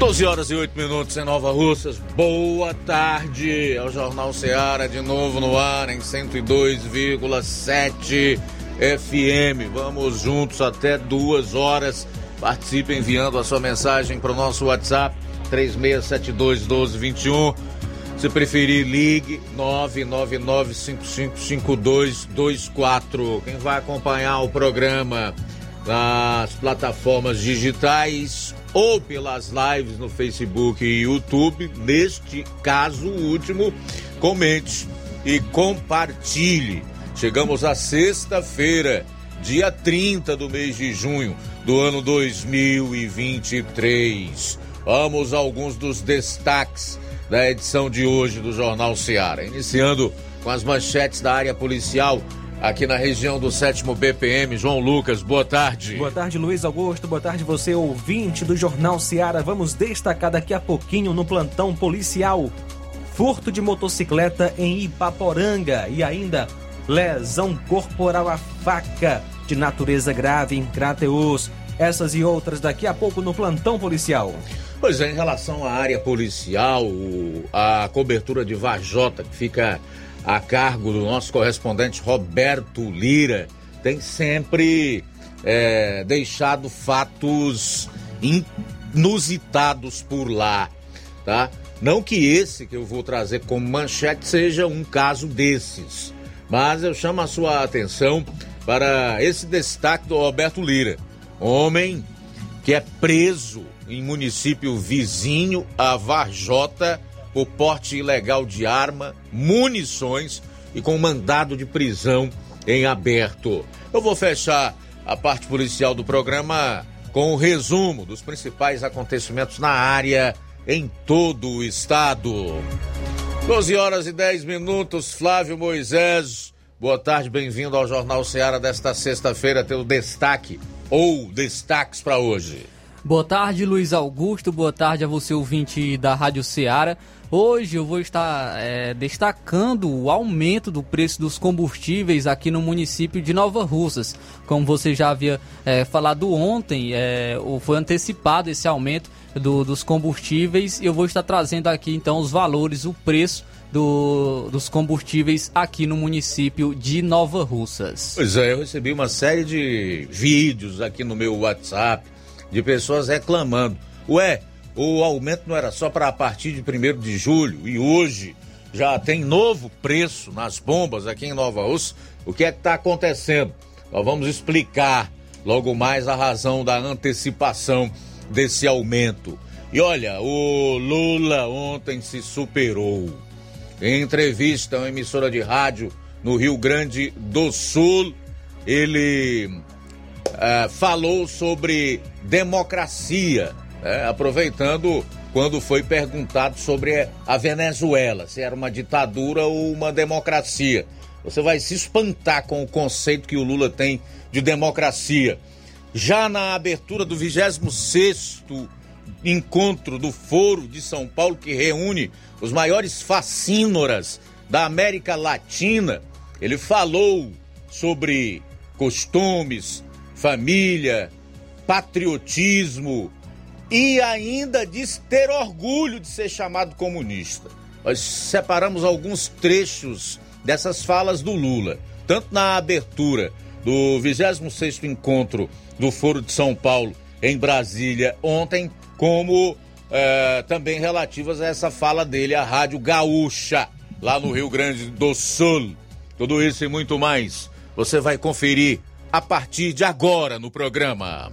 12 horas e 8 minutos em Nova Russas. Boa tarde. É o Jornal Seara de novo no ar em 102,7 FM. Vamos juntos até duas horas. Participe enviando a sua mensagem para o nosso WhatsApp 3672 1221. Se preferir, ligue 999555224. Quem vai acompanhar o programa nas plataformas digitais ou pelas lives no Facebook e YouTube. Neste caso último, comente e compartilhe. Chegamos à sexta-feira, dia 30 do mês de junho do ano 2023. Vamos a alguns dos destaques da edição de hoje do Jornal Seara. Iniciando com as manchetes da área policial aqui na região do sétimo BPM. João Lucas, boa tarde. Boa tarde, Luiz Augusto. Boa tarde, você ouvinte do Jornal Seara. Vamos destacar daqui a pouquinho no plantão policial. Furto de motocicleta em Ipaporanga e ainda lesão corporal a faca de natureza grave em Crateus. Essas e outras daqui a pouco no plantão policial. Pois é, em relação à área policial, a cobertura de Vajota, que fica a cargo do nosso correspondente Roberto Lira, tem sempre é, deixado fatos inusitados por lá, tá? Não que esse que eu vou trazer como manchete seja um caso desses, mas eu chamo a sua atenção para esse destaque do Roberto Lira, homem que é preso em município vizinho a Varjota por porte ilegal de arma, munições e com mandado de prisão em aberto. Eu vou fechar a parte policial do programa com o um resumo dos principais acontecimentos na área em todo o estado. 12 horas e 10 minutos, Flávio Moisés. Boa tarde, bem-vindo ao Jornal Ceará desta sexta-feira, teu destaque ou destaques para hoje. Boa tarde, Luiz Augusto. Boa tarde a você, ouvinte da Rádio Ceará. Hoje eu vou estar é, destacando o aumento do preço dos combustíveis aqui no município de Nova Russas. Como você já havia é, falado ontem, é, foi antecipado esse aumento do, dos combustíveis e eu vou estar trazendo aqui então os valores, o preço do, dos combustíveis aqui no município de Nova Russas. Pois é, eu recebi uma série de vídeos aqui no meu WhatsApp de pessoas reclamando. Ué, o aumento não era só para a partir de 1 de julho e hoje já tem novo preço nas bombas aqui em Nova Rússia. O que é que está acontecendo? Nós vamos explicar logo mais a razão da antecipação desse aumento. E olha, o Lula ontem se superou. Em entrevista a uma emissora de rádio no Rio Grande do Sul, ele uh, falou sobre democracia é, aproveitando quando foi perguntado sobre a Venezuela, se era uma ditadura ou uma democracia. Você vai se espantar com o conceito que o Lula tem de democracia. Já na abertura do 26º encontro do Foro de São Paulo, que reúne os maiores fascínoras da América Latina, ele falou sobre costumes, família, patriotismo, e ainda diz ter orgulho de ser chamado comunista. Nós separamos alguns trechos dessas falas do Lula, tanto na abertura do 26º encontro do Foro de São Paulo em Brasília ontem, como é, também relativas a essa fala dele à Rádio Gaúcha, lá no Rio Grande do Sul. Tudo isso e muito mais você vai conferir a partir de agora no programa.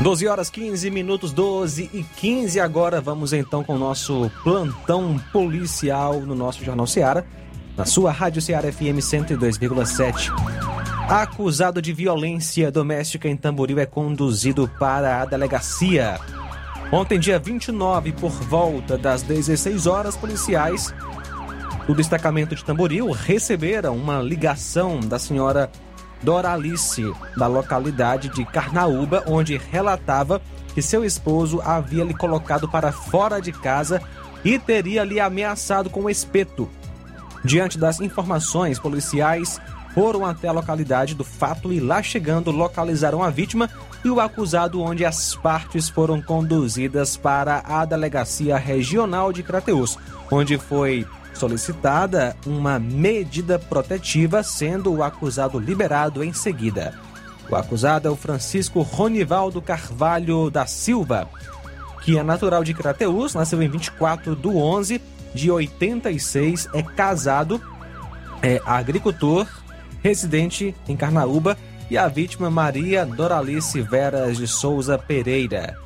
12 horas 15 minutos, 12 e 15. Agora vamos então com o nosso plantão policial no nosso Jornal Seara, na sua Rádio Seara FM 102,7. Acusado de violência doméstica em Tamboril é conduzido para a delegacia. Ontem, dia 29, por volta das 16 horas, policiais do destacamento de Tamboril receberam uma ligação da senhora Doralice, da localidade de Carnaúba, onde relatava que seu esposo havia lhe colocado para fora de casa e teria lhe ameaçado com um espeto. Diante das informações, policiais foram até a localidade do fato e lá chegando localizaram a vítima e o acusado, onde as partes foram conduzidas para a delegacia regional de Crateus, onde foi solicitada uma medida protetiva, sendo o acusado liberado em seguida. O acusado é o Francisco Ronivaldo Carvalho da Silva, que é natural de Crateus, nasceu em 24 de 11 de 86, é casado, é agricultor, residente em Carnaúba, e a vítima Maria Doralice Veras de Souza Pereira,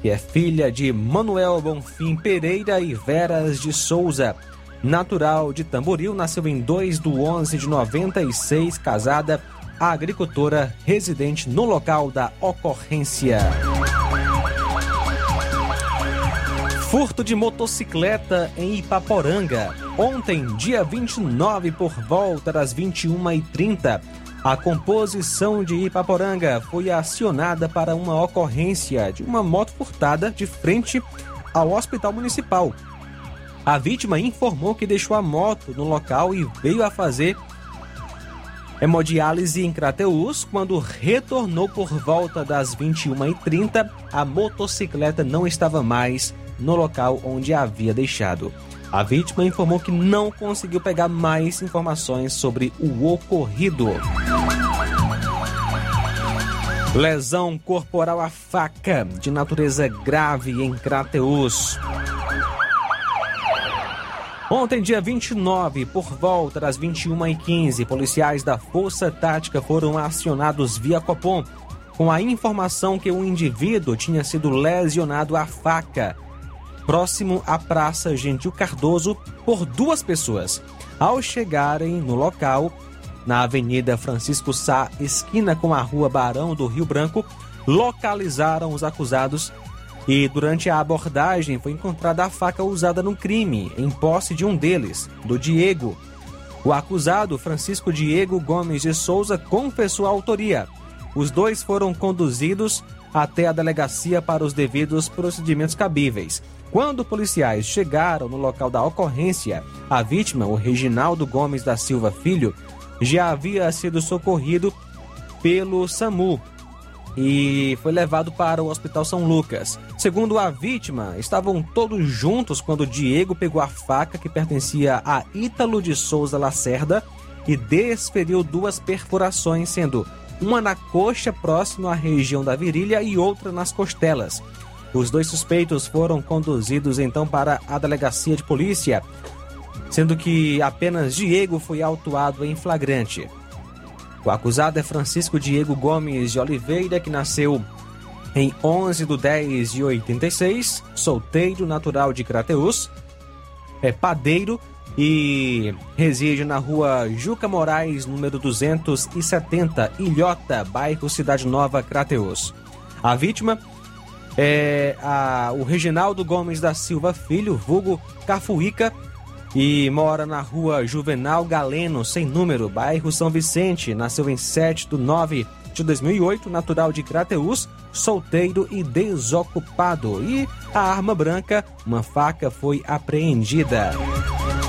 que é filha de Manuel Bonfim Pereira e Veras de Souza, natural de Tamboril, nasceu em 2 de 11 de 96, casada, agricultora, residente no local da ocorrência. Furto de motocicleta em Ipaporanga. Ontem, dia 29, por volta das 21h30, a composição de Ipaporanga foi acionada para uma ocorrência de uma moto furtada de frente ao Hospital Municipal. A vítima informou que deixou a moto no local e veio a fazer hemodiálise em Crateus. Quando retornou por volta das 21h30, a motocicleta não estava mais no local onde a havia deixado. A vítima informou que não conseguiu pegar mais informações sobre o ocorrido. Lesão corporal à faca de natureza grave em Crateus. Ontem, dia 29, por volta das 21h15, policiais da Força Tática foram acionados via Copom com a informação que um indivíduo tinha sido lesionado à faca próximo à Praça Gentil Cardoso por duas pessoas. Ao chegarem no local, na Avenida Francisco Sá, esquina com a Rua Barão do Rio Branco, localizaram os acusados e durante a abordagem foi encontrada a faca usada no crime, em posse de um deles, do Diego. O acusado, Francisco Diego Gomes de Souza, confessou a autoria. Os dois foram conduzidos até a delegacia para os devidos procedimentos cabíveis. Quando policiais chegaram no local da ocorrência, a vítima, o Reginaldo Gomes da Silva Filho, já havia sido socorrido pelo SAMU e foi levado para o Hospital São Lucas. Segundo a vítima, estavam todos juntos quando Diego pegou a faca que pertencia a Ítalo de Souza Lacerda e desferiu duas perfurações, sendo uma na coxa próximo à região da virilha e outra nas costelas. Os dois suspeitos foram conduzidos então para a delegacia de polícia, sendo que apenas Diego foi autuado em flagrante. O acusado é Francisco Diego Gomes de Oliveira, que nasceu em 11 de 10 de 86, solteiro natural de Crateus, é padeiro e reside na rua Juca Moraes, número 270, Ilhota, bairro Cidade Nova, Crateus. A vítima é a, o Reginaldo Gomes da Silva Filho, vulgo Cafuíca, e mora na rua Juvenal Galeno, sem número, bairro São Vicente. Nasceu em 7 de 9 de 2008, natural de Crateus, solteiro e desocupado. E a arma branca, uma faca, foi apreendida.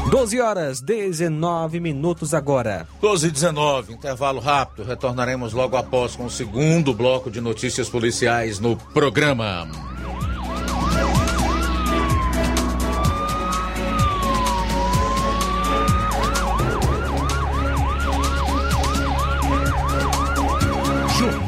12 horas 19 minutos agora. 12 e 19, intervalo rápido. Retornaremos logo após com o segundo bloco de notícias policiais no programa.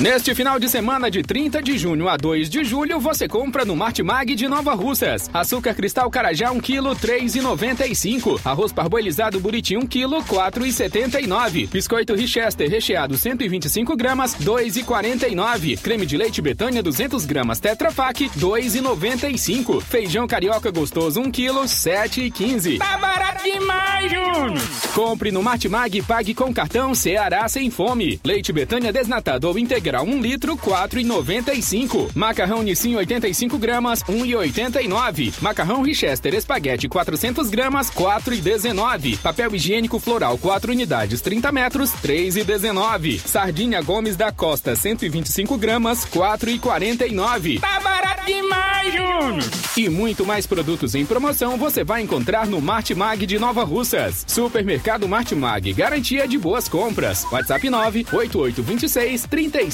Neste final de semana de 30 de junho a 2 de julho, você compra no Martimag de Nova Russas. Açúcar cristal Carajá 1 kg 3,95. Arroz parboilizado Buriti 1 kg 4,79. Biscoito Richester recheado 125 gramas 2,49. Creme de leite Betânia 200 gramas Tetra Pak 2,95. Feijão carioca gostoso 1 kg 7,15. Tá barato demais, Júnior! Compre no Martimag e pague com cartão Ceará sem fome. Leite Betânia desnatado ou integral Integral 1 litro 4,95. Macarrão Nissin 85 gramas 1,89. Macarrão Richester Espaguete 400 gramas 4,19. Papel higiênico floral 4 unidades 30 metros 3,19. Sardinha Gomes da Costa 125 gramas 4,49. Tá barato demais, Júnior! E muito mais produtos em promoção você vai encontrar no Martimag de Nova Russas. Supermercado Martimag, garantia de boas compras. WhatsApp 98826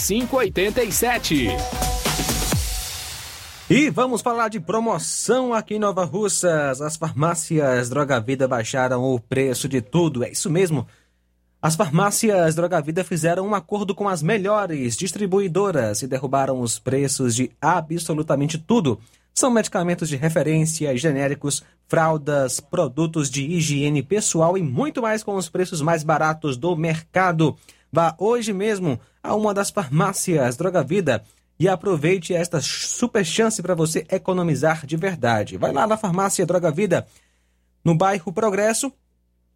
3587. E vamos falar de promoção aqui em Nova Russas. As farmácias Droga Vida baixaram o preço de tudo. É isso mesmo. As farmácias Droga Vida fizeram um acordo com as melhores distribuidoras e derrubaram os preços de absolutamente tudo. São medicamentos de referência, genéricos, fraldas, produtos de higiene pessoal e muito mais com os preços mais baratos do mercado. Vá hoje mesmo a uma das farmácias Droga Vida e aproveite esta super chance para você economizar de verdade. Vai lá na farmácia Droga Vida, no bairro Progresso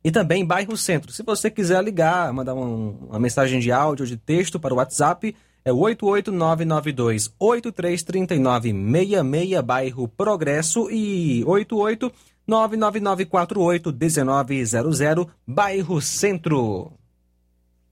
e também bairro Centro. Se você quiser ligar, mandar um, uma mensagem de áudio ou de texto para o WhatsApp, é o 88992 833966, bairro Progresso e 88 999481900, bairro Centro.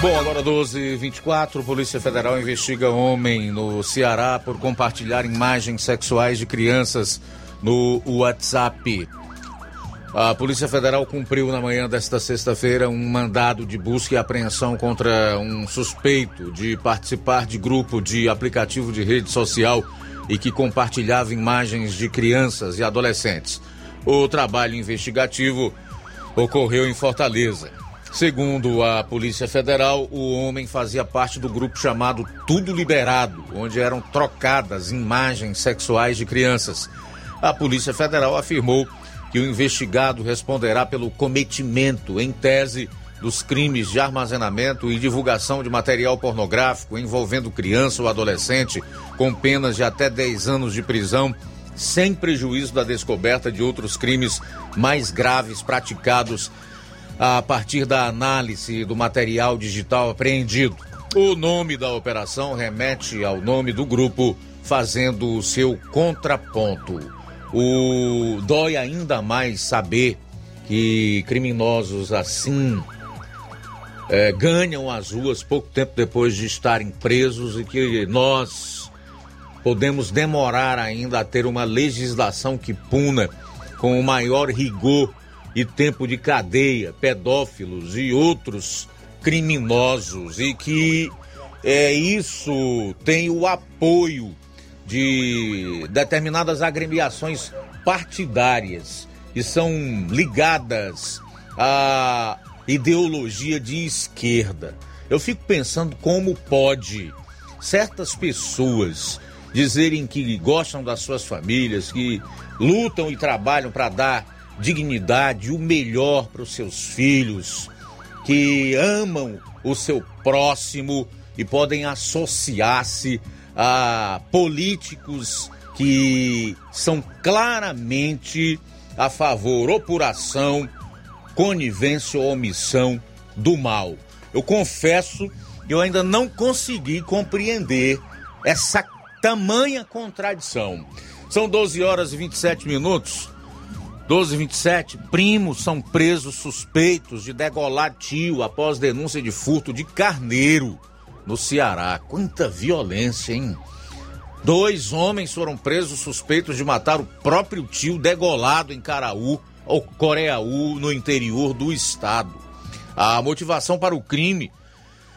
Bom, agora 12h24, Polícia Federal investiga homem no Ceará por compartilhar imagens sexuais de crianças no WhatsApp. A Polícia Federal cumpriu na manhã desta sexta-feira um mandado de busca e apreensão contra um suspeito de participar de grupo de aplicativo de rede social e que compartilhava imagens de crianças e adolescentes. O trabalho investigativo ocorreu em Fortaleza. Segundo a Polícia Federal, o homem fazia parte do grupo chamado Tudo Liberado, onde eram trocadas imagens sexuais de crianças. A Polícia Federal afirmou que o investigado responderá pelo cometimento, em tese, dos crimes de armazenamento e divulgação de material pornográfico envolvendo criança ou adolescente, com penas de até 10 anos de prisão, sem prejuízo da descoberta de outros crimes mais graves praticados a partir da análise do material digital apreendido. O nome da operação remete ao nome do grupo, fazendo o seu contraponto. O dói ainda mais saber que criminosos assim é, ganham as ruas pouco tempo depois de estarem presos e que nós podemos demorar ainda a ter uma legislação que puna com o maior rigor e tempo de cadeia, pedófilos e outros criminosos e que é isso tem o apoio de determinadas agremiações partidárias que são ligadas à ideologia de esquerda. Eu fico pensando como pode certas pessoas dizerem que gostam das suas famílias, que lutam e trabalham para dar dignidade, o melhor para os seus filhos, que amam o seu próximo e podem associar-se a políticos que são claramente a favor ou por ação, conivência ou omissão do mal. Eu confesso que eu ainda não consegui compreender essa tamanha contradição. São 12 horas e 27 minutos. 1227, primos são presos suspeitos de degolar tio após denúncia de furto de carneiro no Ceará. Quanta violência, hein? Dois homens foram presos suspeitos de matar o próprio tio degolado em Caraú, ou Coreaú, no interior do estado. A motivação para o crime,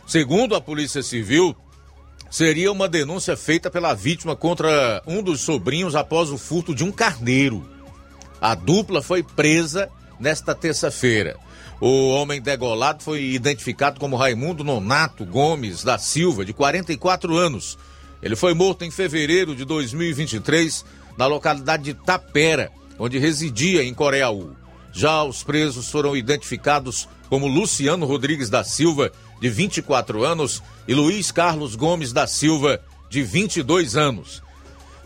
segundo a Polícia Civil, seria uma denúncia feita pela vítima contra um dos sobrinhos após o furto de um carneiro. A dupla foi presa nesta terça-feira. O homem degolado foi identificado como Raimundo Nonato Gomes da Silva, de 44 anos, Ele foi morto em fevereiro de 2023 na localidade de Tapera, onde residia em Coreaú. Já os presos foram identificados como Luciano Rodrigues da Silva, de 24 anos, e Luiz Carlos Gomes da Silva, de 22 anos.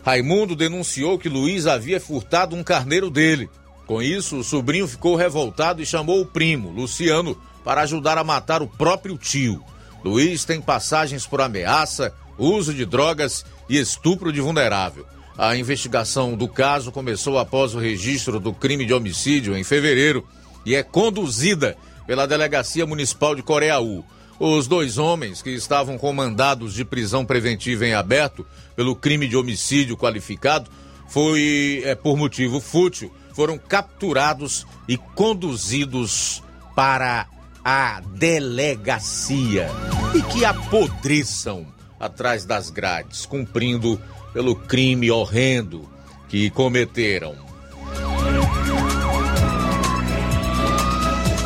Raimundo denunciou que Luiz havia furtado um carneiro dele. Com isso, o sobrinho ficou revoltado e chamou o primo, Luciano, para ajudar a matar o próprio tio. Luiz tem passagens por ameaça, uso de drogas e estupro de vulnerável. A investigação do caso começou após o registro do crime de homicídio em fevereiro e é conduzida pela Delegacia Municipal de Coreaú. Os dois homens que estavam com mandados de prisão preventiva em aberto pelo crime de homicídio qualificado foi é, por motivo fútil, foram capturados e conduzidos para a delegacia e que apodreçam atrás das grades, cumprindo pelo crime horrendo que cometeram.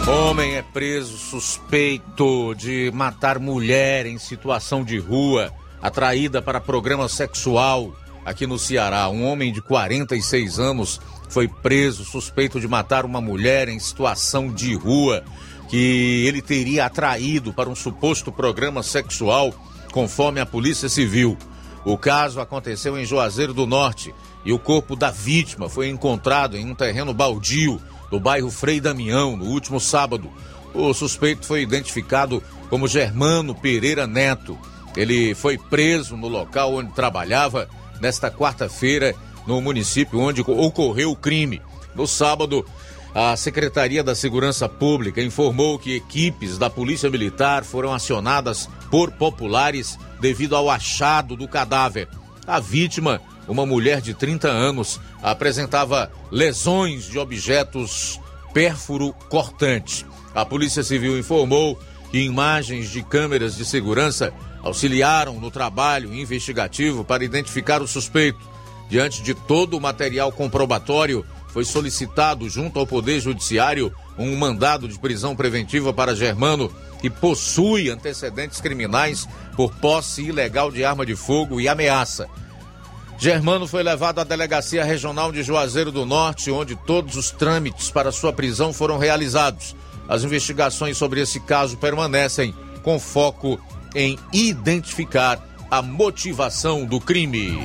Homem é preso suspeito de matar mulher em situação de rua, atraída para programa sexual aqui no Ceará. Um homem de 46 anos foi preso suspeito de matar uma mulher em situação de rua que ele teria atraído para um suposto programa sexual, conforme a Polícia Civil. O caso aconteceu em Juazeiro do Norte e o corpo da vítima foi encontrado em um terreno baldio do bairro Frei Damião no último sábado. O suspeito foi identificado como Germano Pereira Neto. Ele foi preso no local onde trabalhava nesta quarta-feira no município onde ocorreu o crime. No sábado, a Secretaria da Segurança Pública informou que equipes da Polícia Militar foram acionadas por populares devido ao achado do cadáver. A vítima, uma mulher de 30 anos, apresentava lesões de objetos pérfuro cortantes. A Polícia Civil informou que imagens de câmeras de segurança auxiliaram no trabalho investigativo para identificar o suspeito. Diante de todo o material comprobatório, foi solicitado junto ao Poder Judiciário um mandado de prisão preventiva para Germano, que possui antecedentes criminais por posse ilegal de arma de fogo e ameaça. Germano foi levado à Delegacia Regional de Juazeiro do Norte, onde todos os trâmites para sua prisão foram realizados. As investigações sobre esse caso permanecem com foco em identificar a motivação do crime.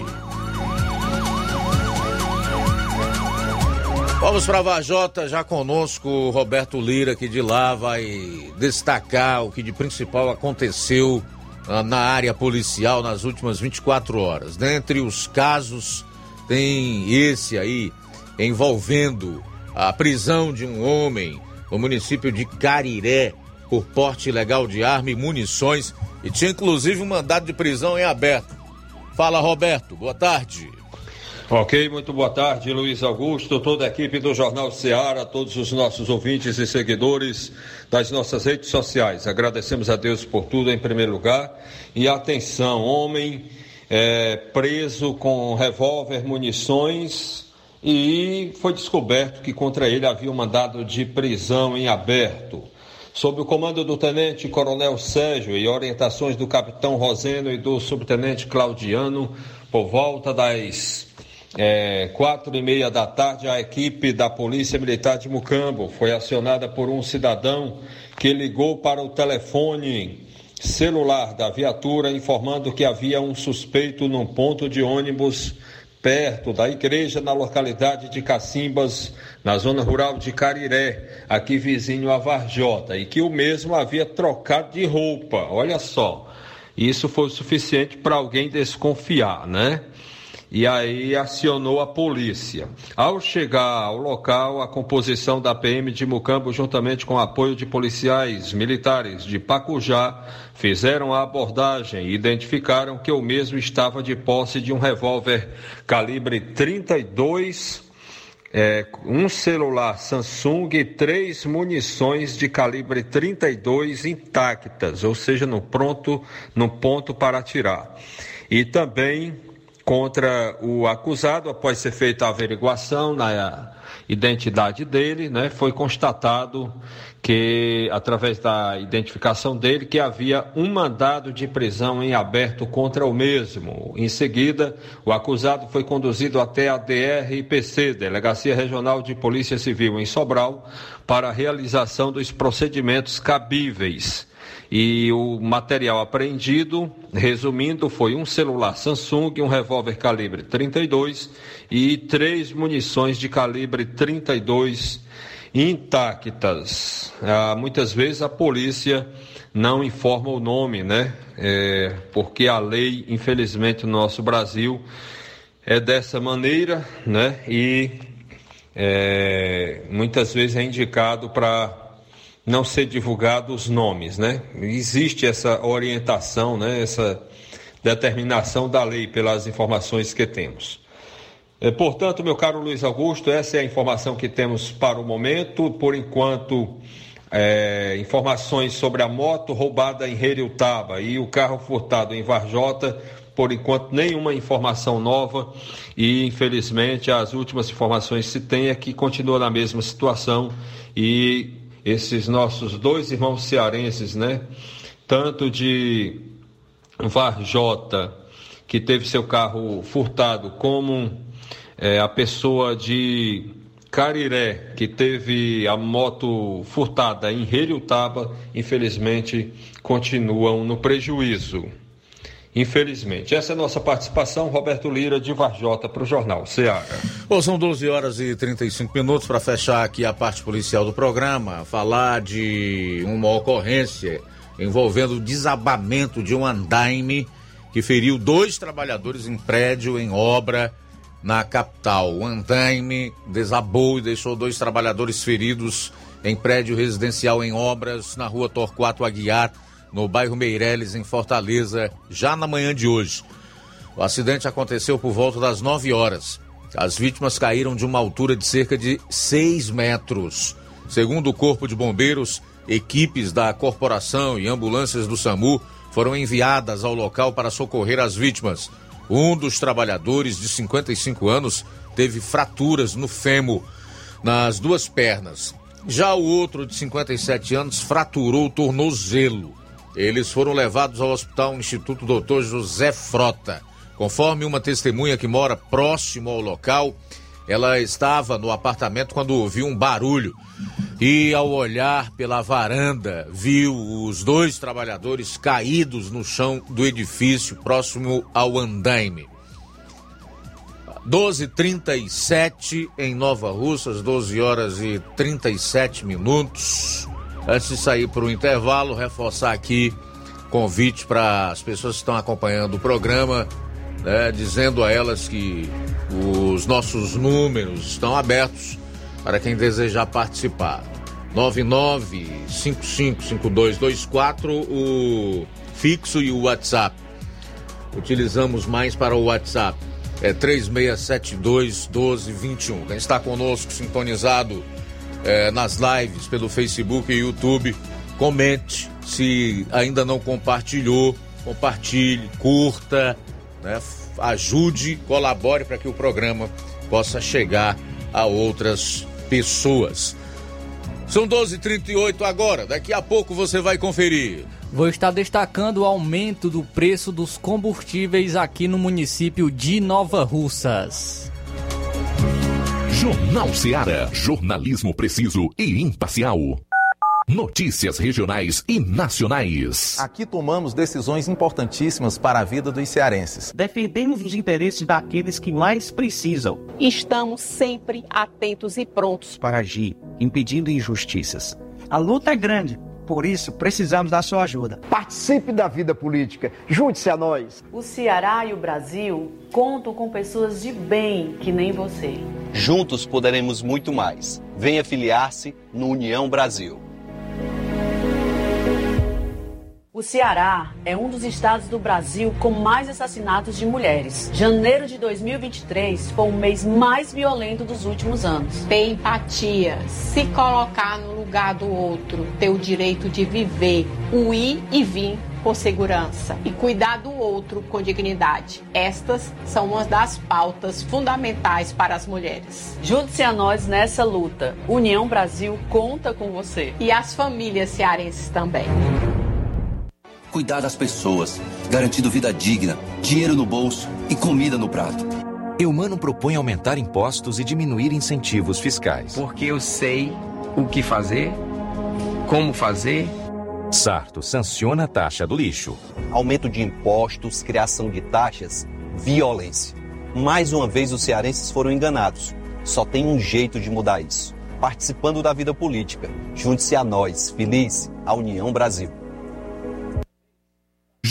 Vamos para Vajota, já conosco o Roberto Lira, que de lá vai destacar o que de principal aconteceu ah, na área policial nas últimas 24 horas. Dentre os casos, tem esse aí envolvendo a prisão de um homem no município de Cariré por porte ilegal de arma e munições e tinha inclusive um mandado de prisão em aberto. Fala, Roberto, boa tarde. Ok, muito boa tarde, Luiz Augusto, toda a equipe do Jornal Ceará, todos os nossos ouvintes e seguidores das nossas redes sociais. Agradecemos a Deus por tudo em primeiro lugar. E atenção, homem é, preso com revólver, munições e foi descoberto que contra ele havia um mandado de prisão em aberto. Sob o comando do Tenente Coronel Sérgio e orientações do Capitão Roseno e do Subtenente Claudiano, por volta das é, quatro e meia da tarde, a equipe da Polícia Militar de Mucambo foi acionada por um cidadão que ligou para o telefone celular da viatura informando que havia um suspeito num ponto de ônibus perto da igreja na localidade de Cacimbas, na zona rural de Cariré, aqui vizinho a Varjota, e que o mesmo havia trocado de roupa. Olha só, isso foi o suficiente para alguém desconfiar, né? E aí acionou a polícia. Ao chegar ao local, a composição da PM de Mucambo, juntamente com apoio de policiais militares de Pacujá, fizeram a abordagem e identificaram que o mesmo estava de posse de um revólver calibre 32 é, um celular Samsung e três munições de calibre 32 intactas, ou seja, no pronto, no ponto para atirar. E também contra o acusado após ser feita a averiguação na identidade dele, né, foi constatado que, através da identificação dele, que havia um mandado de prisão em aberto contra o mesmo. Em seguida, o acusado foi conduzido até a DRPC, Delegacia Regional de Polícia Civil em Sobral, para a realização dos procedimentos cabíveis. E o material apreendido, resumindo, foi um celular Samsung, um revólver calibre 32 e três munições de calibre 32 intactas. Ah, muitas vezes a polícia não informa o nome, né? É, porque a lei, infelizmente, no nosso Brasil é dessa maneira, né? E é, muitas vezes é indicado para não ser divulgado os nomes, né? Existe essa orientação, né? Essa determinação da lei pelas informações que temos. É, portanto, meu caro Luiz Augusto, essa é a informação que temos para o momento. Por enquanto, é, informações sobre a moto roubada em Heriutaba e o carro furtado em Varjota. Por enquanto, nenhuma informação nova e, infelizmente, as últimas informações que se tem é que continua na mesma situação e esses nossos dois irmãos cearenses, né? Tanto de Varjota, que teve seu carro furtado, como é, a pessoa de Cariré, que teve a moto furtada em Heriutaba, infelizmente continuam no prejuízo. Infelizmente. Essa é a nossa participação, Roberto Lira, de Varjota, para o Jornal Ceará. Bom, são 12 horas e 35 minutos para fechar aqui a parte policial do programa, falar de uma ocorrência envolvendo o desabamento de um andaime que feriu dois trabalhadores em prédio em obra na capital. O andaime desabou e deixou dois trabalhadores feridos em prédio residencial em obras na rua Torquato Aguiar, no bairro Meireles, em Fortaleza, já na manhã de hoje. O acidente aconteceu por volta das 9 horas. As vítimas caíram de uma altura de cerca de 6 metros. Segundo o Corpo de Bombeiros, equipes da corporação e ambulâncias do SAMU foram enviadas ao local para socorrer as vítimas. Um dos trabalhadores, de 55 anos, teve fraturas no fêmur, nas duas pernas. Já o outro, de 57 anos, fraturou o tornozelo. Eles foram levados ao Hospital Instituto Dr. José Frota. Conforme uma testemunha que mora próximo ao local, ela estava no apartamento quando ouviu um barulho e, ao olhar pela varanda, viu os dois trabalhadores caídos no chão do edifício próximo ao andaime. 12h37 em Nova Russas, 12 horas e 37 minutos. Antes de sair para o intervalo, reforçar aqui convite para as pessoas que estão acompanhando o programa, né, dizendo a elas que os nossos números estão abertos para quem desejar participar. 99555224, o fixo e o WhatsApp. Utilizamos mais para o WhatsApp. É 3672 1221. Quem está conosco sintonizado eh, nas lives pelo Facebook e YouTube. Comente se ainda não compartilhou, compartilhe, curta, né? ajude, colabore para que o programa possa chegar a outras pessoas. São 12h38 agora, daqui a pouco você vai conferir. Vou estar destacando o aumento do preço dos combustíveis aqui no município de Nova Russas. Jornal Seara. Jornalismo preciso e imparcial. Notícias regionais e nacionais. Aqui tomamos decisões importantíssimas para a vida dos cearenses. Defendemos os interesses daqueles que mais precisam. Estamos sempre atentos e prontos para agir, impedindo injustiças. A luta é grande. Por isso, precisamos da sua ajuda. Participe da vida política. Junte-se a nós. O Ceará e o Brasil contam com pessoas de bem que nem você. Juntos poderemos muito mais. Venha filiar-se no União Brasil. O Ceará é um dos estados do Brasil com mais assassinatos de mulheres. Janeiro de 2023 foi o mês mais violento dos últimos anos. Ter empatia, se colocar no lugar do outro, ter o direito de viver, o ir e vir com segurança e cuidar do outro com dignidade. Estas são uma das pautas fundamentais para as mulheres. Junte-se a nós nessa luta. União Brasil conta com você. E as famílias cearenses também. Cuidar das pessoas, garantindo vida digna, dinheiro no bolso e comida no prato. Eumano propõe aumentar impostos e diminuir incentivos fiscais. Porque eu sei o que fazer, como fazer. Sarto sanciona a taxa do lixo. Aumento de impostos, criação de taxas, violência. Mais uma vez os cearenses foram enganados. Só tem um jeito de mudar isso. Participando da vida política. Junte-se a nós. Feliz, a União Brasil.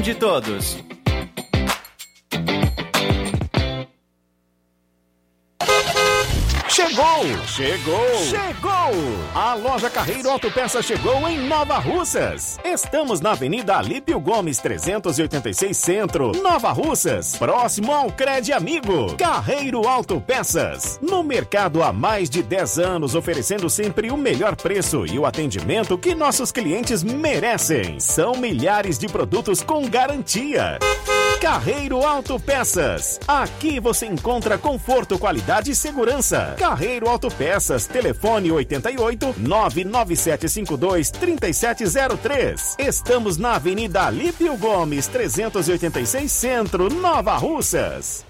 De todos. Chegou! Chegou! Chegou! A loja Carreiro Autopeças chegou em Nova Russas. Estamos na Avenida Alípio Gomes 386 Centro, Nova Russas, próximo ao Cred Amigo. Carreiro Autopeças. No mercado há mais de 10 anos, oferecendo sempre o melhor preço e o atendimento que nossos clientes merecem. São milhares de produtos com garantia. Carreiro Autopeças. Aqui você encontra conforto, qualidade e segurança. Carreiro Autopeças, telefone 88 99752 3703. Estamos na Avenida Alípio Gomes, 386 Centro, Nova Russas.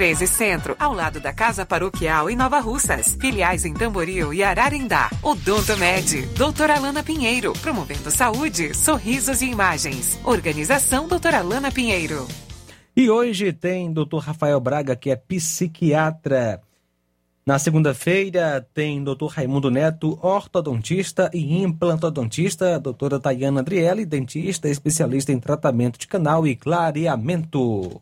13 Centro, ao lado da Casa Paroquial em Nova Russas. Filiais em Tamboril e Ararindá. Odonto Med, doutora Alana Pinheiro, promovendo saúde, sorrisos e imagens. Organização doutora Alana Pinheiro. E hoje tem Dr. Rafael Braga, que é psiquiatra. Na segunda-feira tem Dr. Raimundo Neto, ortodontista e implantodontista, doutora Tayana Adriele, dentista, especialista em tratamento de canal e clareamento.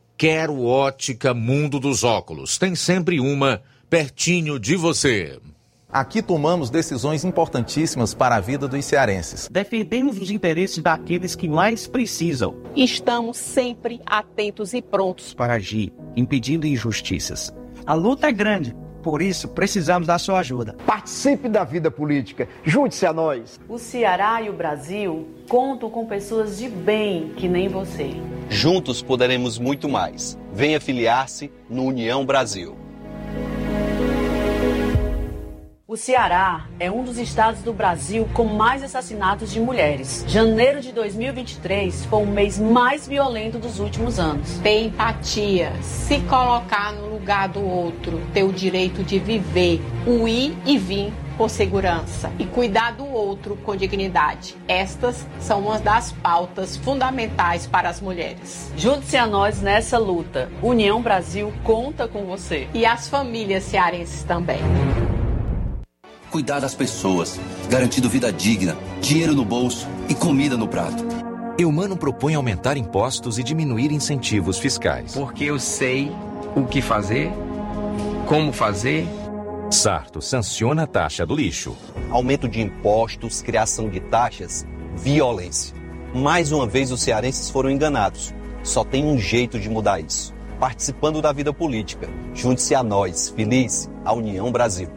Quero Ótica Mundo dos Óculos. Tem sempre uma pertinho de você. Aqui tomamos decisões importantíssimas para a vida dos cearenses. Defendemos os interesses daqueles que mais precisam. Estamos sempre atentos e prontos para agir, impedindo injustiças. A luta é grande, por isso precisamos da sua ajuda. Participe da vida política, junte-se a nós. O Ceará e o Brasil contam com pessoas de bem que nem você. Juntos poderemos muito mais. Venha filiar-se no União Brasil. O Ceará é um dos estados do Brasil com mais assassinatos de mulheres. Janeiro de 2023 foi o mês mais violento dos últimos anos. Ter empatia, se colocar no lugar do outro, ter o direito de viver, o ir e vir com segurança e cuidar do outro com dignidade. Estas são uma das pautas fundamentais para as mulheres. Junte-se a nós nessa luta. União Brasil conta com você. E as famílias cearenses também cuidar das pessoas, garantindo vida digna, dinheiro no bolso e comida no prato. Eumano propõe aumentar impostos e diminuir incentivos fiscais. Porque eu sei o que fazer, como fazer. Sarto sanciona a taxa do lixo. Aumento de impostos, criação de taxas, violência. Mais uma vez os cearenses foram enganados. Só tem um jeito de mudar isso. Participando da vida política. Junte-se a nós, feliz, a União Brasil.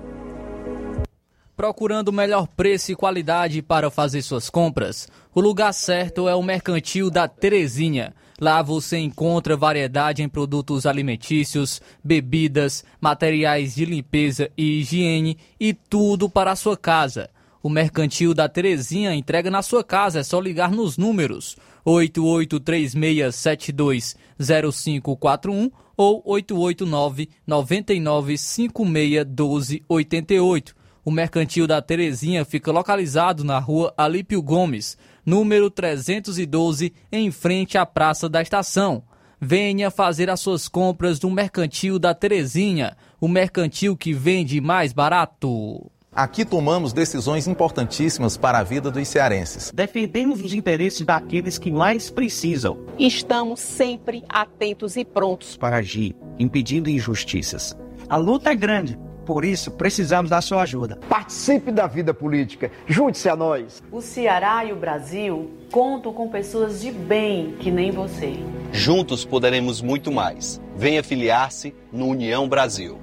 Procurando o melhor preço e qualidade para fazer suas compras? O lugar certo é o Mercantil da Terezinha. Lá você encontra variedade em produtos alimentícios, bebidas, materiais de limpeza e higiene e tudo para a sua casa. O Mercantil da Terezinha entrega na sua casa, é só ligar nos números 8836720541 ou 889 99561288 o mercantil da Terezinha fica localizado na rua Alípio Gomes, número 312, em frente à Praça da Estação. Venha fazer as suas compras no Mercantil da Terezinha, o mercantil que vende mais barato. Aqui tomamos decisões importantíssimas para a vida dos cearenses. Defendemos os interesses daqueles que mais precisam. Estamos sempre atentos e prontos para agir, impedindo injustiças. A luta é grande por isso, precisamos da sua ajuda. Participe da vida política. Junte-se a nós. O Ceará e o Brasil contam com pessoas de bem que nem você. Juntos poderemos muito mais. Venha filiar-se no União Brasil.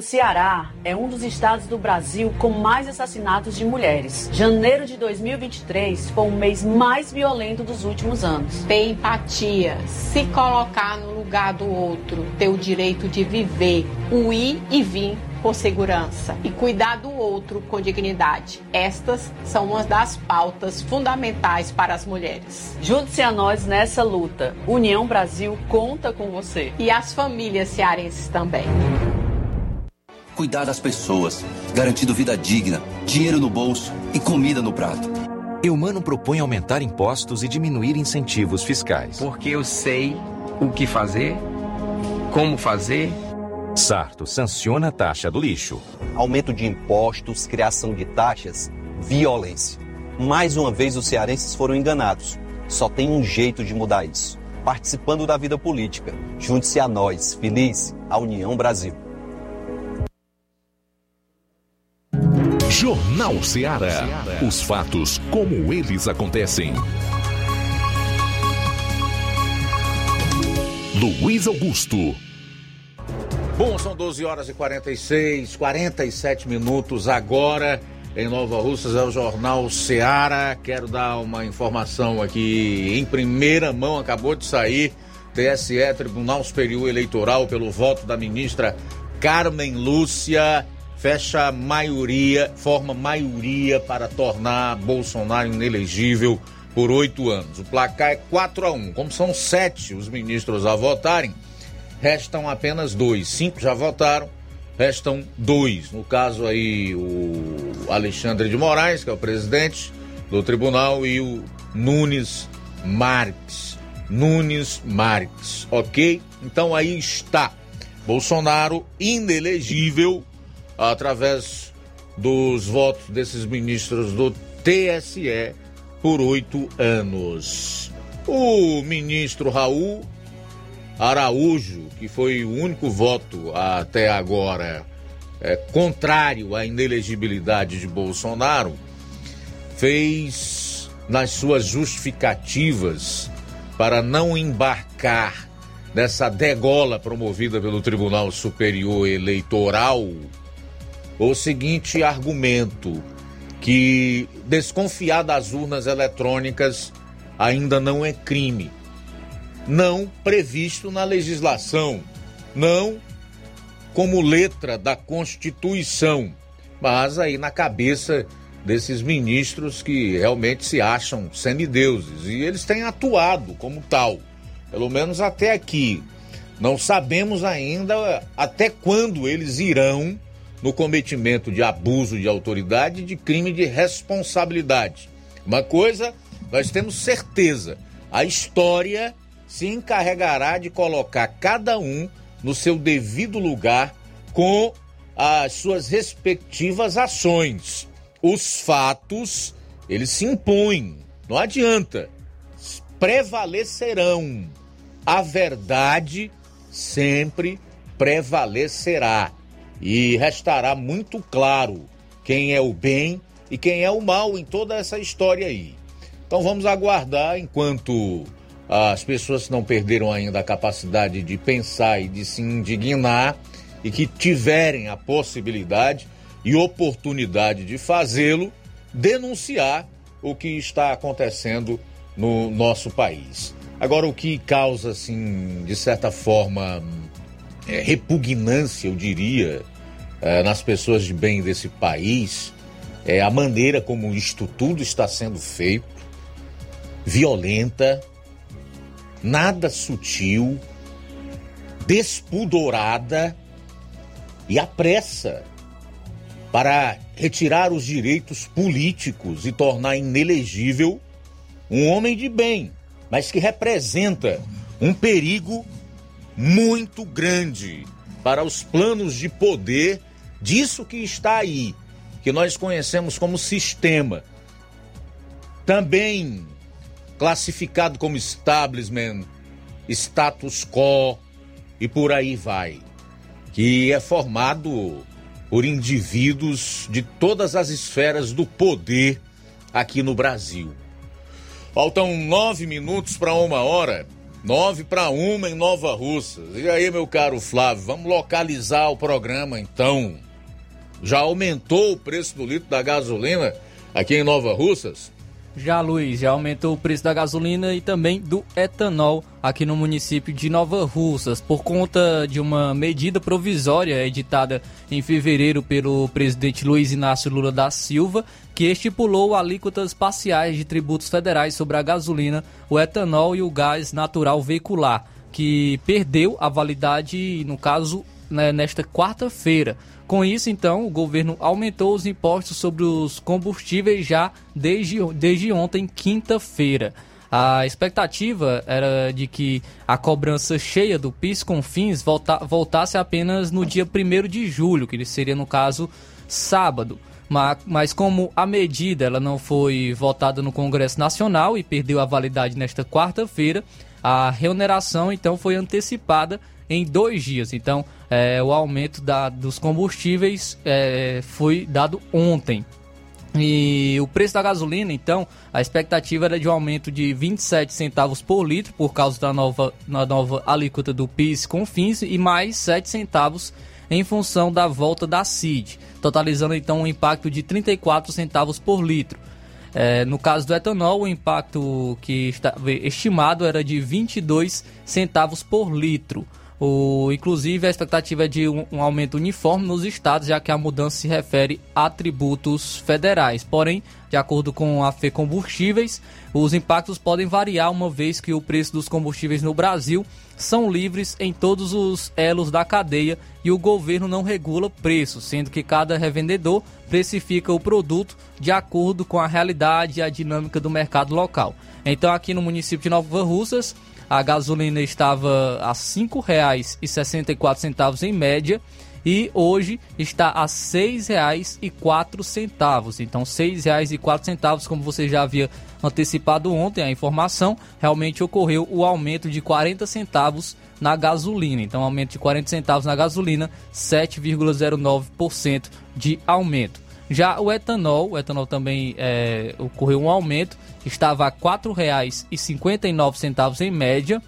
O Ceará é um dos estados do Brasil com mais assassinatos de mulheres. Janeiro de 2023 foi o mês mais violento dos últimos anos. Ter empatia, se colocar no lugar do outro, ter o direito de viver, o ir e vir com segurança e cuidar do outro com dignidade. Estas são uma das pautas fundamentais para as mulheres. Junte-se a nós nessa luta. União Brasil conta com você. E as famílias cearenses também cuidar das pessoas, garantindo vida digna, dinheiro no bolso e comida no prato. Eumano propõe aumentar impostos e diminuir incentivos fiscais. Porque eu sei o que fazer, como fazer. Sarto sanciona a taxa do lixo. Aumento de impostos, criação de taxas, violência. Mais uma vez os cearenses foram enganados. Só tem um jeito de mudar isso. Participando da vida política. Junte-se a nós, feliz, a União Brasil. Jornal Ceará. Os fatos como eles acontecem. Luiz Augusto. Bom, são 12 horas e 46, 47 minutos agora. Em Nova Russas é o Jornal Ceará. Quero dar uma informação aqui em primeira mão, acabou de sair. TSE, Tribunal Superior Eleitoral, pelo voto da ministra Carmen Lúcia fecha maioria, forma maioria para tornar Bolsonaro inelegível por oito anos. O placar é 4 a 1. Como são sete os ministros a votarem, restam apenas dois. Cinco já votaram, restam dois. No caso aí, o Alexandre de Moraes, que é o presidente do tribunal, e o Nunes Marques. Nunes Marques, ok? Então aí está. Bolsonaro inelegível através dos votos desses ministros do TSE por oito anos. O ministro Raul Araújo, que foi o único voto até agora é, contrário à inelegibilidade de Bolsonaro, fez nas suas justificativas para não embarcar nessa degola promovida pelo Tribunal Superior Eleitoral o seguinte argumento: que desconfiar das urnas eletrônicas ainda não é crime. Não previsto na legislação, não como letra da Constituição, mas aí na cabeça desses ministros que realmente se acham semideuses e eles têm atuado como tal, pelo menos até aqui. Não sabemos ainda até quando eles irão no cometimento de abuso de autoridade e de crime de responsabilidade. Uma coisa nós temos certeza: a história se encarregará de colocar cada um no seu devido lugar com as suas respectivas ações. Os fatos, eles se impõem, não adianta. Prevalecerão. A verdade sempre prevalecerá. E restará muito claro quem é o bem e quem é o mal em toda essa história aí. Então vamos aguardar enquanto as pessoas não perderam ainda a capacidade de pensar e de se indignar e que tiverem a possibilidade e oportunidade de fazê-lo, denunciar o que está acontecendo no nosso país. Agora, o que causa, assim, de certa forma, é, repugnância, eu diria, é, nas pessoas de bem desse país, é a maneira como isto tudo está sendo feito, violenta, nada sutil, despudorada e a pressa para retirar os direitos políticos e tornar inelegível um homem de bem, mas que representa um perigo muito grande para os planos de poder disso que está aí, que nós conhecemos como sistema. Também classificado como establishment, status quo e por aí vai, que é formado por indivíduos de todas as esferas do poder aqui no Brasil. Faltam nove minutos para uma hora. Nove para uma em Nova Russa. E aí, meu caro Flávio, vamos localizar o programa então. Já aumentou o preço do litro da gasolina aqui em Nova Russas? Já, Luiz, já aumentou o preço da gasolina e também do etanol aqui no município de Nova Russas, por conta de uma medida provisória editada em fevereiro pelo presidente Luiz Inácio Lula da Silva, que estipulou alíquotas parciais de tributos federais sobre a gasolina, o etanol e o gás natural veicular, que perdeu a validade, no caso, né, nesta quarta-feira. Com isso, então, o governo aumentou os impostos sobre os combustíveis já desde, desde ontem, quinta-feira. A expectativa era de que a cobrança cheia do PIS com fins volta, voltasse apenas no dia 1 de julho, que seria, no caso, sábado. Mas, mas como a medida ela não foi votada no Congresso Nacional e perdeu a validade nesta quarta-feira, a reoneração então foi antecipada em dois dias. Então, é, o aumento da, dos combustíveis é, foi dado ontem. E o preço da gasolina, então, a expectativa era de um aumento de 27 centavos por litro por causa da nova, da nova alíquota do PIS com fins e mais 7 centavos em função da volta da CID, totalizando então um impacto de 34 centavos por litro. É, no caso do etanol, o impacto que está estimado era de 22 centavos por litro. O, inclusive, a expectativa é de um, um, aumento uniforme nos estados, já que a mudança se refere a tributos federais. Porém, de acordo com a FE Combustíveis, os impactos podem variar, uma vez que o preço dos combustíveis no Brasil são livres em todos os elos da cadeia e o governo não regula preços, sendo que cada revendedor precifica o produto de acordo com a realidade e a dinâmica do mercado local. Então, aqui no município de Nova Russas, a gasolina estava a R$ 5,64 em média e hoje está a R$ 6,04. Então, R$ 6,04, como você já havia antecipado ontem a informação, realmente ocorreu o aumento de 40 centavos na gasolina. Então, aumento de 40 centavos na gasolina, 7,09% de aumento. Já o etanol, o etanol também é, ocorreu um aumento, estava a R$ 4,59 em média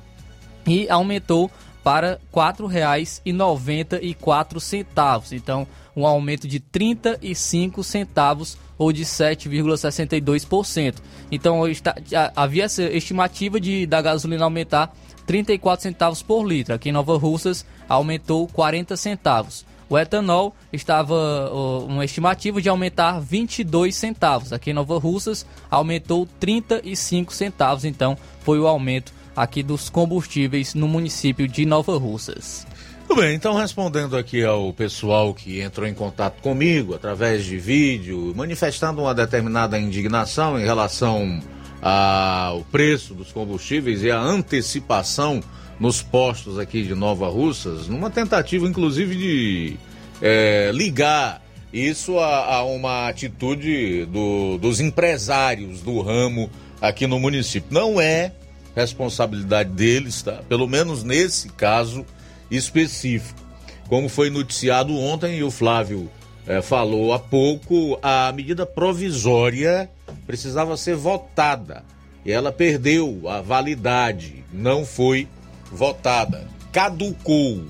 e aumentou para R$ 4,94. Então, um aumento de 35 centavos ou de 7,62%. Então, está, havia essa estimativa de da gasolina aumentar 34 centavos por litro. Aqui em Nova Russas aumentou 40 centavos. O etanol estava uma estimativa de aumentar 22 centavos. Aqui em Nova Russas aumentou 35 centavos, então foi o aumento aqui dos combustíveis no município de Nova Russas. Tudo bem, então respondendo aqui ao pessoal que entrou em contato comigo através de vídeo, manifestando uma determinada indignação em relação ao preço dos combustíveis e a antecipação nos postos aqui de Nova Russas, numa tentativa inclusive de é, ligar isso a, a uma atitude do, dos empresários do ramo aqui no município. Não é responsabilidade deles, tá? Pelo menos nesse caso específico. Como foi noticiado ontem e o Flávio é, falou há pouco, a medida provisória precisava ser votada e ela perdeu a validade, não foi votada, caducou,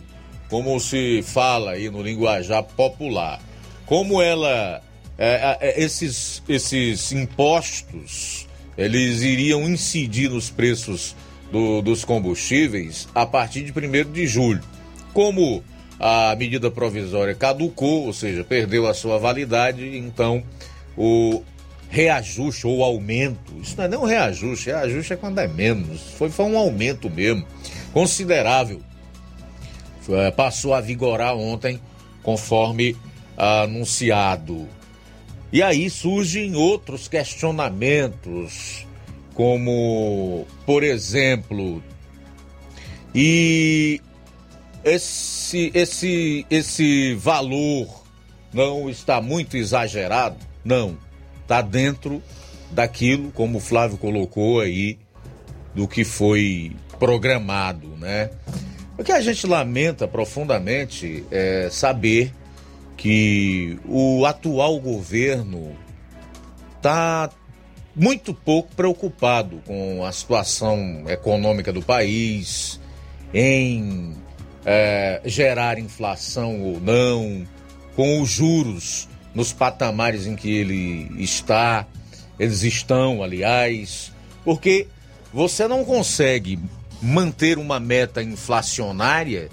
como se fala aí no linguajar popular. Como ela, é, é, esses, esses impostos, eles iriam incidir nos preços do, dos combustíveis a partir de 1 de julho. Como a medida provisória caducou, ou seja, perdeu a sua validade, então o reajuste ou aumento, isso não é nem um reajuste, reajuste é quando é menos, foi, foi um aumento mesmo considerável. É, passou a vigorar ontem, conforme anunciado. E aí surgem outros questionamentos, como, por exemplo, e esse, esse, esse valor não está muito exagerado? Não. Está dentro daquilo, como o Flávio colocou aí, do que foi programado, né? O que a gente lamenta profundamente é saber que o atual governo está muito pouco preocupado com a situação econômica do país, em é, gerar inflação ou não, com os juros nos patamares em que ele está, eles estão, aliás, porque você não consegue manter uma meta inflacionária,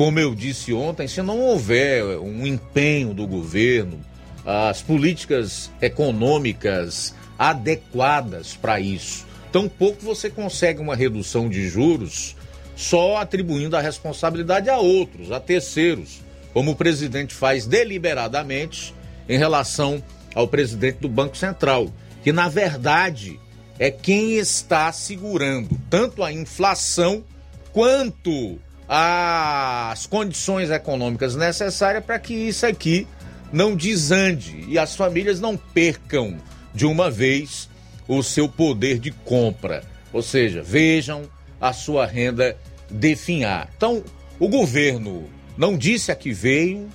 como eu disse ontem, se não houver um empenho do governo, as políticas econômicas adequadas para isso. Tampouco você consegue uma redução de juros só atribuindo a responsabilidade a outros, a terceiros, como o presidente faz deliberadamente em relação ao presidente do Banco Central, que na verdade é quem está segurando tanto a inflação quanto as condições econômicas necessárias para que isso aqui não desande e as famílias não percam de uma vez o seu poder de compra. Ou seja, vejam a sua renda definhar. Então, o governo não disse a que veio,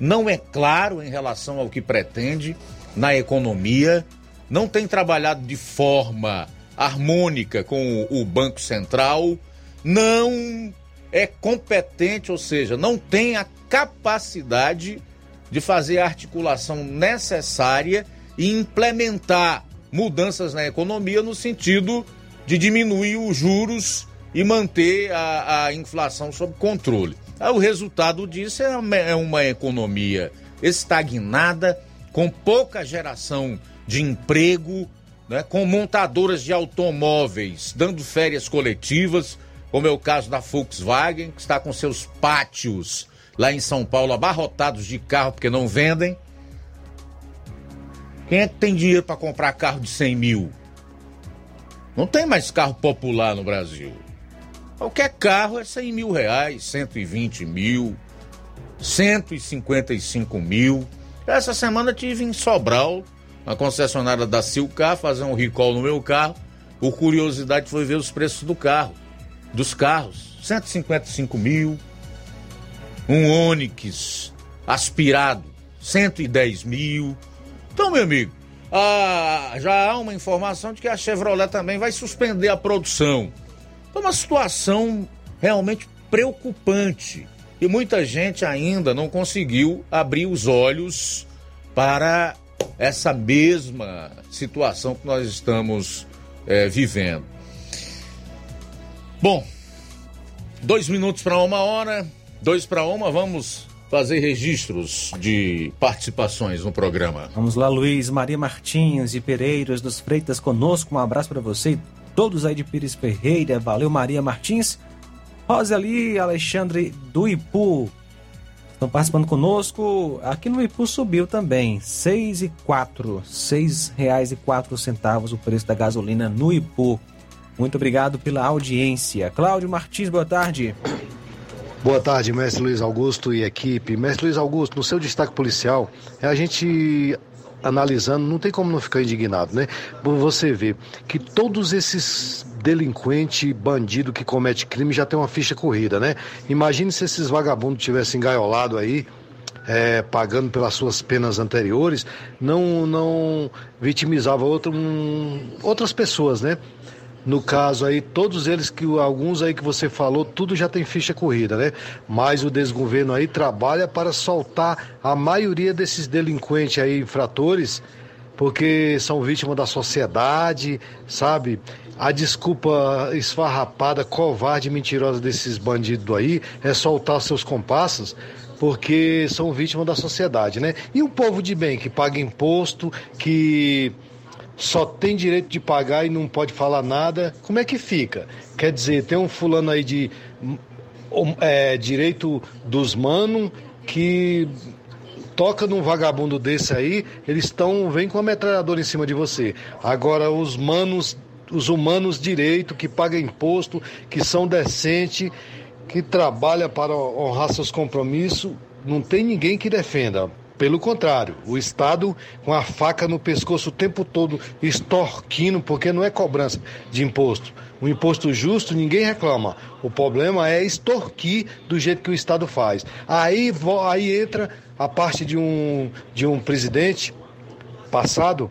não é claro em relação ao que pretende na economia não tem trabalhado de forma harmônica com o Banco Central, não é competente, ou seja, não tem a capacidade de fazer a articulação necessária e implementar mudanças na economia no sentido de diminuir os juros e manter a, a inflação sob controle. O resultado disso é uma, é uma economia estagnada, com pouca geração de emprego, né, com montadoras de automóveis dando férias coletivas, como é o caso da Volkswagen, que está com seus pátios lá em São Paulo abarrotados de carro porque não vendem. Quem é que tem dinheiro para comprar carro de 100 mil? Não tem mais carro popular no Brasil. Qualquer carro é 100 mil reais, 120 mil, 155 mil. Essa semana tive em Sobral, na concessionária da Silcar, fazer um recall no meu carro. Por curiosidade foi ver os preços do carro, dos carros. 155 mil. Um Onix aspirado, 110 mil. Então, meu amigo, ah, já há uma informação de que a Chevrolet também vai suspender a produção. É uma situação realmente preocupante. E muita gente ainda não conseguiu abrir os olhos para essa mesma situação que nós estamos é, vivendo. Bom, dois minutos para uma hora, dois para uma, vamos fazer registros de participações no programa. Vamos lá, Luiz Maria Martins e Pereiras dos Freitas conosco. Um abraço para você todos aí de Pires Ferreira. Valeu, Maria Martins. Roseli Alexandre do Ipu estão participando conosco. Aqui no Ipu subiu também, seis e quatro, seis reais e quatro centavos o preço da gasolina no Ipu. Muito obrigado pela audiência. Cláudio Martins, boa tarde. Boa tarde, mestre Luiz Augusto e equipe. Mestre Luiz Augusto, no seu destaque policial, é a gente analisando, não tem como não ficar indignado, né? Você vê que todos esses delinquente, bandido que comete crime já tem uma ficha corrida, né? Imagine se esses vagabundos tivessem engaiolado aí, é, pagando pelas suas penas anteriores, não não vitimizava outro, um, outras pessoas, né? No caso aí, todos eles que alguns aí que você falou, tudo já tem ficha corrida, né? Mas o desgoverno aí trabalha para soltar a maioria desses delinquentes aí, infratores, porque são vítimas da sociedade, sabe? A desculpa esfarrapada, covarde mentirosa desses bandidos aí é soltar seus compassos porque são vítimas da sociedade, né? E o povo de bem que paga imposto, que só tem direito de pagar e não pode falar nada, como é que fica? Quer dizer, tem um fulano aí de é, direito dos manos que toca num vagabundo desse aí, eles estão, vem com a metralhadora em cima de você. Agora, os manos os humanos direito, que pagam imposto, que são decentes, que trabalham para honrar seus compromissos, não tem ninguém que defenda. Pelo contrário, o Estado com a faca no pescoço o tempo todo, extorquindo, porque não é cobrança de imposto. O imposto justo ninguém reclama. O problema é extorquir do jeito que o Estado faz. Aí, aí entra a parte de um, de um presidente passado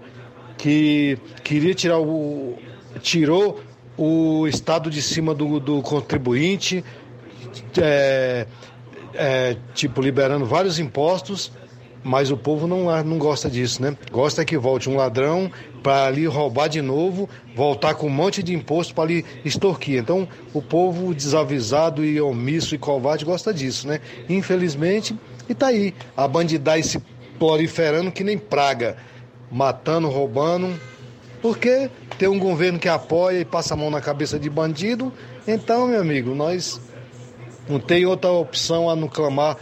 que queria tirar o, tirou o Estado de cima do, do contribuinte, é, é, tipo, liberando vários impostos, mas o povo não, não gosta disso, né? Gosta que volte um ladrão para ali roubar de novo, voltar com um monte de imposto para ali extorquir. Então, o povo desavisado e omisso e covarde gosta disso, né? Infelizmente, e tá aí, a bandidagem se proliferando que nem praga, matando, roubando, porque tem um governo que apoia e passa a mão na cabeça de bandido. Então, meu amigo, nós não tem outra opção a não clamar,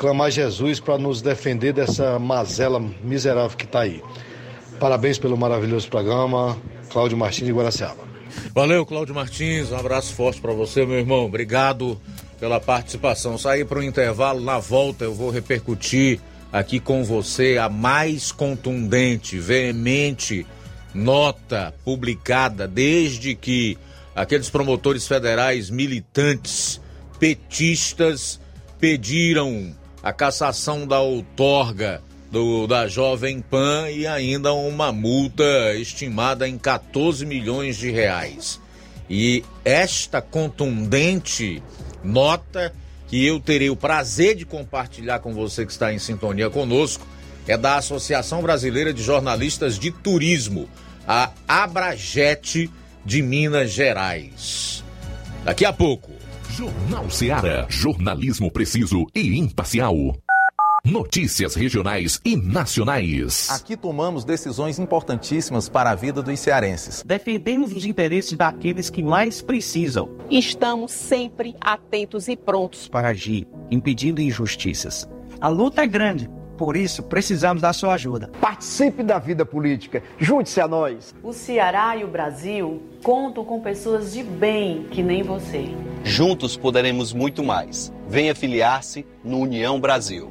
clamar Jesus para nos defender dessa mazela miserável que está aí. Parabéns pelo maravilhoso programa, Cláudio Martins de Guaraciaba. Valeu, Cláudio Martins, um abraço forte para você, meu irmão. Obrigado pela participação. Saí para o intervalo, na volta eu vou repercutir aqui com você a mais contundente, veemente nota publicada desde que aqueles promotores federais militantes petistas pediram a cassação da outorga do, da Jovem Pan e ainda uma multa estimada em 14 milhões de reais. E esta contundente nota que eu terei o prazer de compartilhar com você que está em sintonia conosco é da Associação Brasileira de Jornalistas de Turismo, a Abrajet de Minas Gerais. Daqui a pouco. Jornal Seara. Jornalismo preciso e imparcial. Notícias regionais e nacionais. Aqui tomamos decisões importantíssimas para a vida dos cearenses. Defendemos os interesses daqueles que mais precisam. Estamos sempre atentos e prontos para agir, impedindo injustiças. A luta é grande. Por isso, precisamos da sua ajuda. Participe da vida política. Junte-se a nós. O Ceará e o Brasil contam com pessoas de bem que nem você. Juntos poderemos muito mais. Venha filiar-se no União Brasil.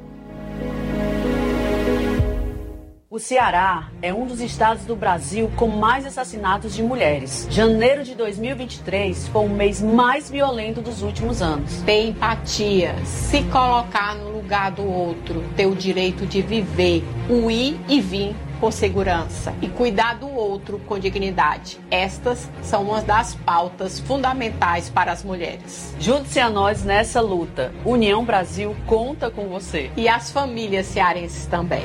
O Ceará é um dos estados do Brasil com mais assassinatos de mulheres. Janeiro de 2023 foi o mês mais violento dos últimos anos. Ter empatia, se colocar no lugar do outro, ter o direito de viver, o ir e vir com segurança e cuidar do outro com dignidade. Estas são uma das pautas fundamentais para as mulheres. Junte-se a nós nessa luta. União Brasil conta com você. E as famílias cearenses também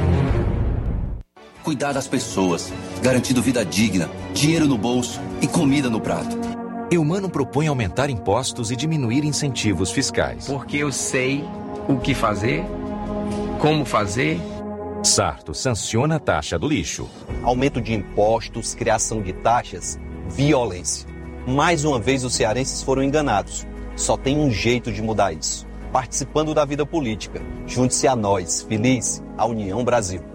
cuidar das pessoas, garantindo vida digna, dinheiro no bolso e comida no prato. Eumano propõe aumentar impostos e diminuir incentivos fiscais. Porque eu sei o que fazer, como fazer. Sarto sanciona a taxa do lixo. Aumento de impostos, criação de taxas, violência. Mais uma vez os cearenses foram enganados. Só tem um jeito de mudar isso. Participando da vida política. Junte-se a nós, feliz, a União Brasil.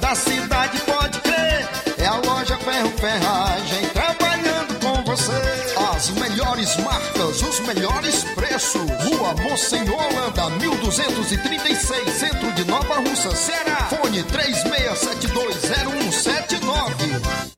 da cidade, pode crer. É a loja Ferro Ferragem trabalhando com você. As melhores marcas, os melhores preços. Rua Monsenhor Holanda, 1236, centro de Nova Russa, Ceará. Fone 36720179.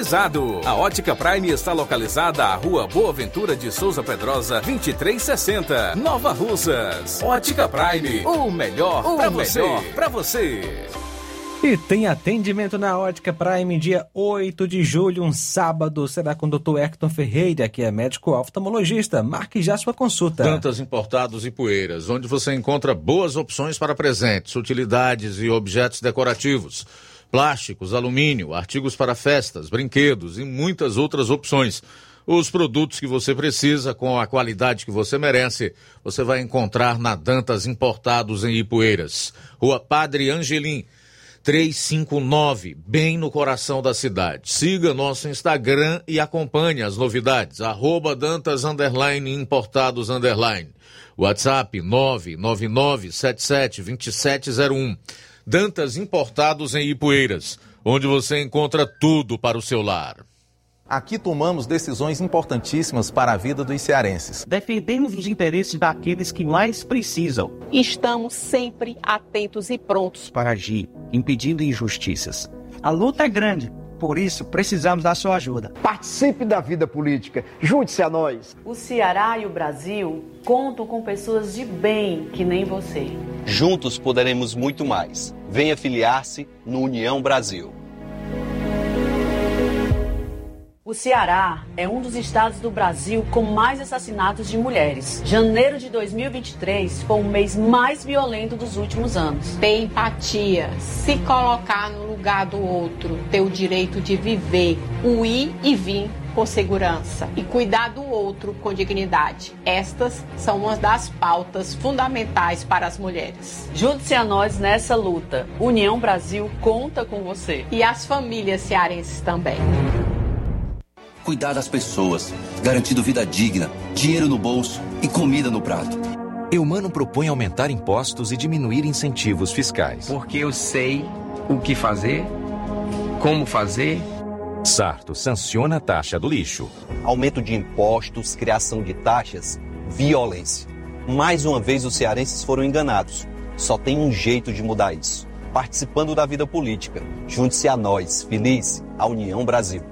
climatizado. A Ótica Prime está localizada à Rua Boa Ventura de Souza Pedrosa, 2360, Nova Russas. Ótica Prime, o melhor para você. Pra você. E tem atendimento na Ótica Prime, dia 8 de julho, um sábado. Será com o Dr. Hector Ferreira, que é médico oftalmologista. Marque já sua consulta. Tantas importados e poeiras, onde você encontra boas opções para presentes, utilidades e objetos decorativos, plásticos, alumínio, artigos para festas, brinquedos e muitas outras opções. Os produtos que você precisa, com a qualidade que você merece, você vai encontrar na Dantas Importados em Ipueiras. Rua Padre Angelim. 359, bem no coração da cidade. Siga nosso Instagram e acompanhe as novidades. Arroba Dantas Underline Importados Underline. WhatsApp 999772701. Dantas Importados em Ipueiras, onde você encontra tudo para o seu lar. Aqui tomamos decisões importantíssimas para a vida dos cearenses. Defendemos os interesses daqueles que mais precisam. Estamos sempre atentos e prontos para agir, impedindo injustiças. A luta é grande, por isso precisamos da sua ajuda. Participe da vida política, junte-se a nós. O Ceará e o Brasil contam com pessoas de bem que nem você. Juntos poderemos muito mais. Venha filiar-se no União Brasil. O Ceará é um dos estados do Brasil com mais assassinatos de mulheres. Janeiro de 2023 foi o mês mais violento dos últimos anos. Ter empatia, se colocar no lugar do outro, ter o direito de viver, o ir e vir com segurança e cuidar do outro com dignidade. Estas são uma das pautas fundamentais para as mulheres. Junte-se a nós nessa luta. União Brasil conta com você. E as famílias cearenses também cuidar das pessoas, garantindo vida digna, dinheiro no bolso e comida no prato. Eumano propõe aumentar impostos e diminuir incentivos fiscais. Porque eu sei o que fazer, como fazer. Sarto sanciona a taxa do lixo. Aumento de impostos, criação de taxas, violência. Mais uma vez os cearenses foram enganados. Só tem um jeito de mudar isso. Participando da vida política. Junte-se a nós, feliz, a União Brasil.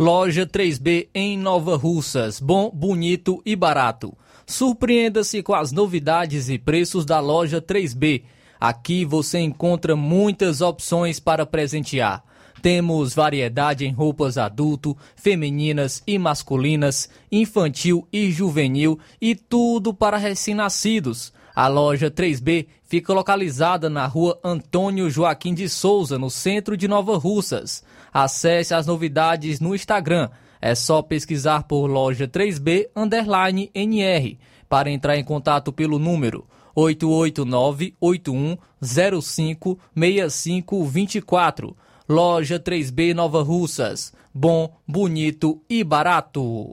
Loja 3B em Nova Russas. Bom, bonito e barato. Surpreenda-se com as novidades e preços da loja 3B. Aqui você encontra muitas opções para presentear. Temos variedade em roupas adulto, femininas e masculinas, infantil e juvenil e tudo para recém-nascidos. A loja 3B fica localizada na rua Antônio Joaquim de Souza, no centro de Nova Russas. Acesse as novidades no Instagram. É só pesquisar por loja 3B underline NR para entrar em contato pelo número 889-8105-6524. Loja 3B Nova Russas. Bom, bonito e barato.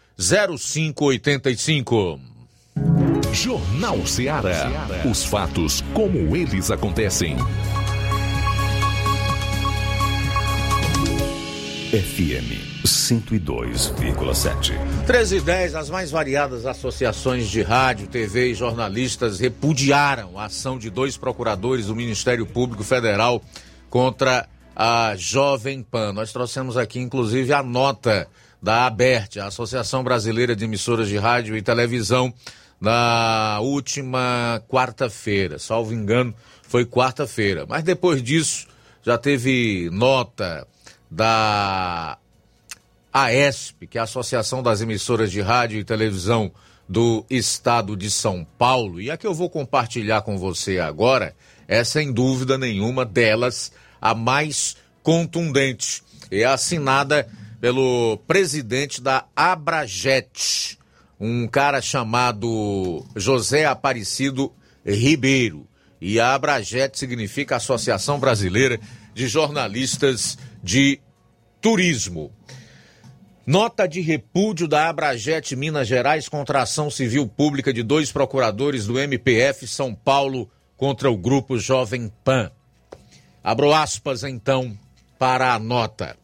0585. Jornal Ceará. Os fatos como eles acontecem. FM 102,7. 13 e 10, as mais variadas associações de rádio, TV e jornalistas repudiaram a ação de dois procuradores do Ministério Público Federal contra a Jovem Pan. Nós trouxemos aqui, inclusive, a nota da ABERT, a Associação Brasileira de Emissoras de Rádio e Televisão, na última quarta-feira. Salvo engano, foi quarta-feira. Mas depois disso, já teve nota da AESP, que é a Associação das Emissoras de Rádio e Televisão do Estado de São Paulo. E a que eu vou compartilhar com você agora é, sem dúvida nenhuma, delas a mais contundente. É assinada pelo presidente da Abrajet, um cara chamado José Aparecido Ribeiro. E a Abrajet significa Associação Brasileira de Jornalistas de Turismo. Nota de repúdio da Abrajet Minas Gerais contra ação civil pública de dois procuradores do MPF São Paulo contra o grupo Jovem Pan. Abro aspas então para a nota.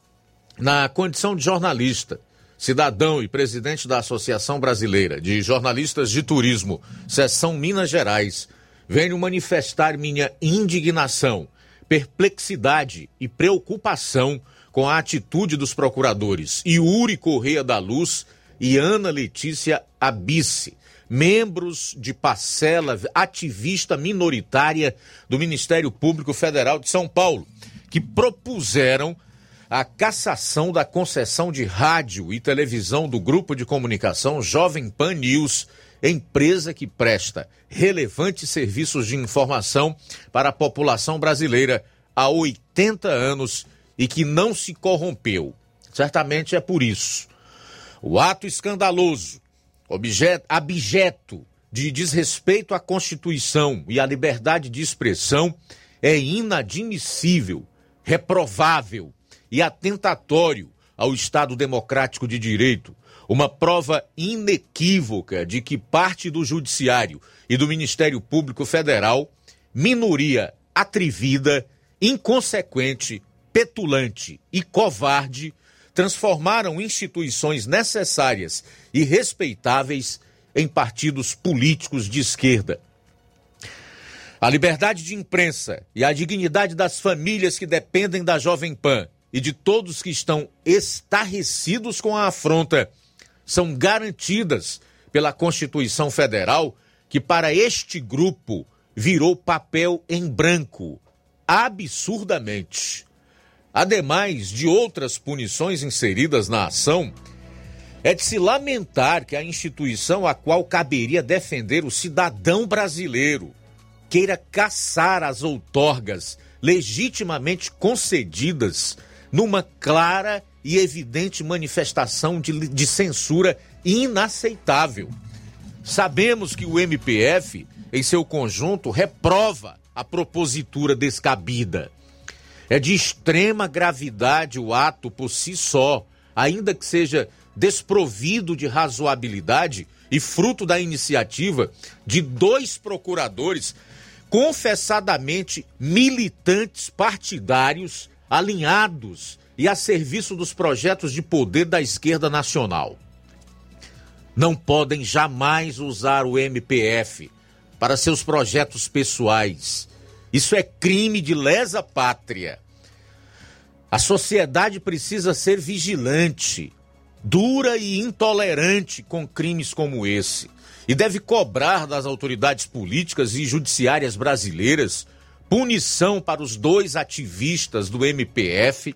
Na condição de jornalista, cidadão e presidente da Associação Brasileira de Jornalistas de Turismo, seção Minas Gerais, venho manifestar minha indignação, perplexidade e preocupação com a atitude dos procuradores Yuri Correia da Luz e Ana Letícia Abisse, membros de parcela ativista minoritária do Ministério Público Federal de São Paulo, que propuseram a cassação da concessão de rádio e televisão do grupo de comunicação Jovem Pan News, empresa que presta relevantes serviços de informação para a população brasileira há 80 anos e que não se corrompeu. Certamente é por isso. O ato escandaloso, objeto, abjeto de desrespeito à Constituição e à liberdade de expressão é inadmissível, reprovável e atentatório ao Estado Democrático de Direito, uma prova inequívoca de que parte do Judiciário e do Ministério Público Federal, minoria atrevida, inconsequente, petulante e covarde transformaram instituições necessárias e respeitáveis em partidos políticos de esquerda. A liberdade de imprensa e a dignidade das famílias que dependem da Jovem Pan e de todos que estão estarrecidos com a afronta são garantidas pela Constituição Federal, que para este grupo virou papel em branco, absurdamente. Ademais de outras punições inseridas na ação, é de se lamentar que a instituição a qual caberia defender o cidadão brasileiro queira caçar as outorgas legitimamente concedidas numa clara e evidente manifestação de, de censura inaceitável. Sabemos que o MPF, em seu conjunto, reprova a propositura descabida. É de extrema gravidade o ato por si só, ainda que seja desprovido de razoabilidade e fruto da iniciativa de dois procuradores confessadamente militantes partidários alinhados e a serviço dos projetos de poder da esquerda nacional. Não podem jamais usar o MPF para seus projetos pessoais isso é crime de lesa pátria. A sociedade precisa ser vigilante, dura e intolerante com crimes como esse. E deve cobrar das autoridades políticas e judiciárias brasileiras punição para os dois ativistas do MPF,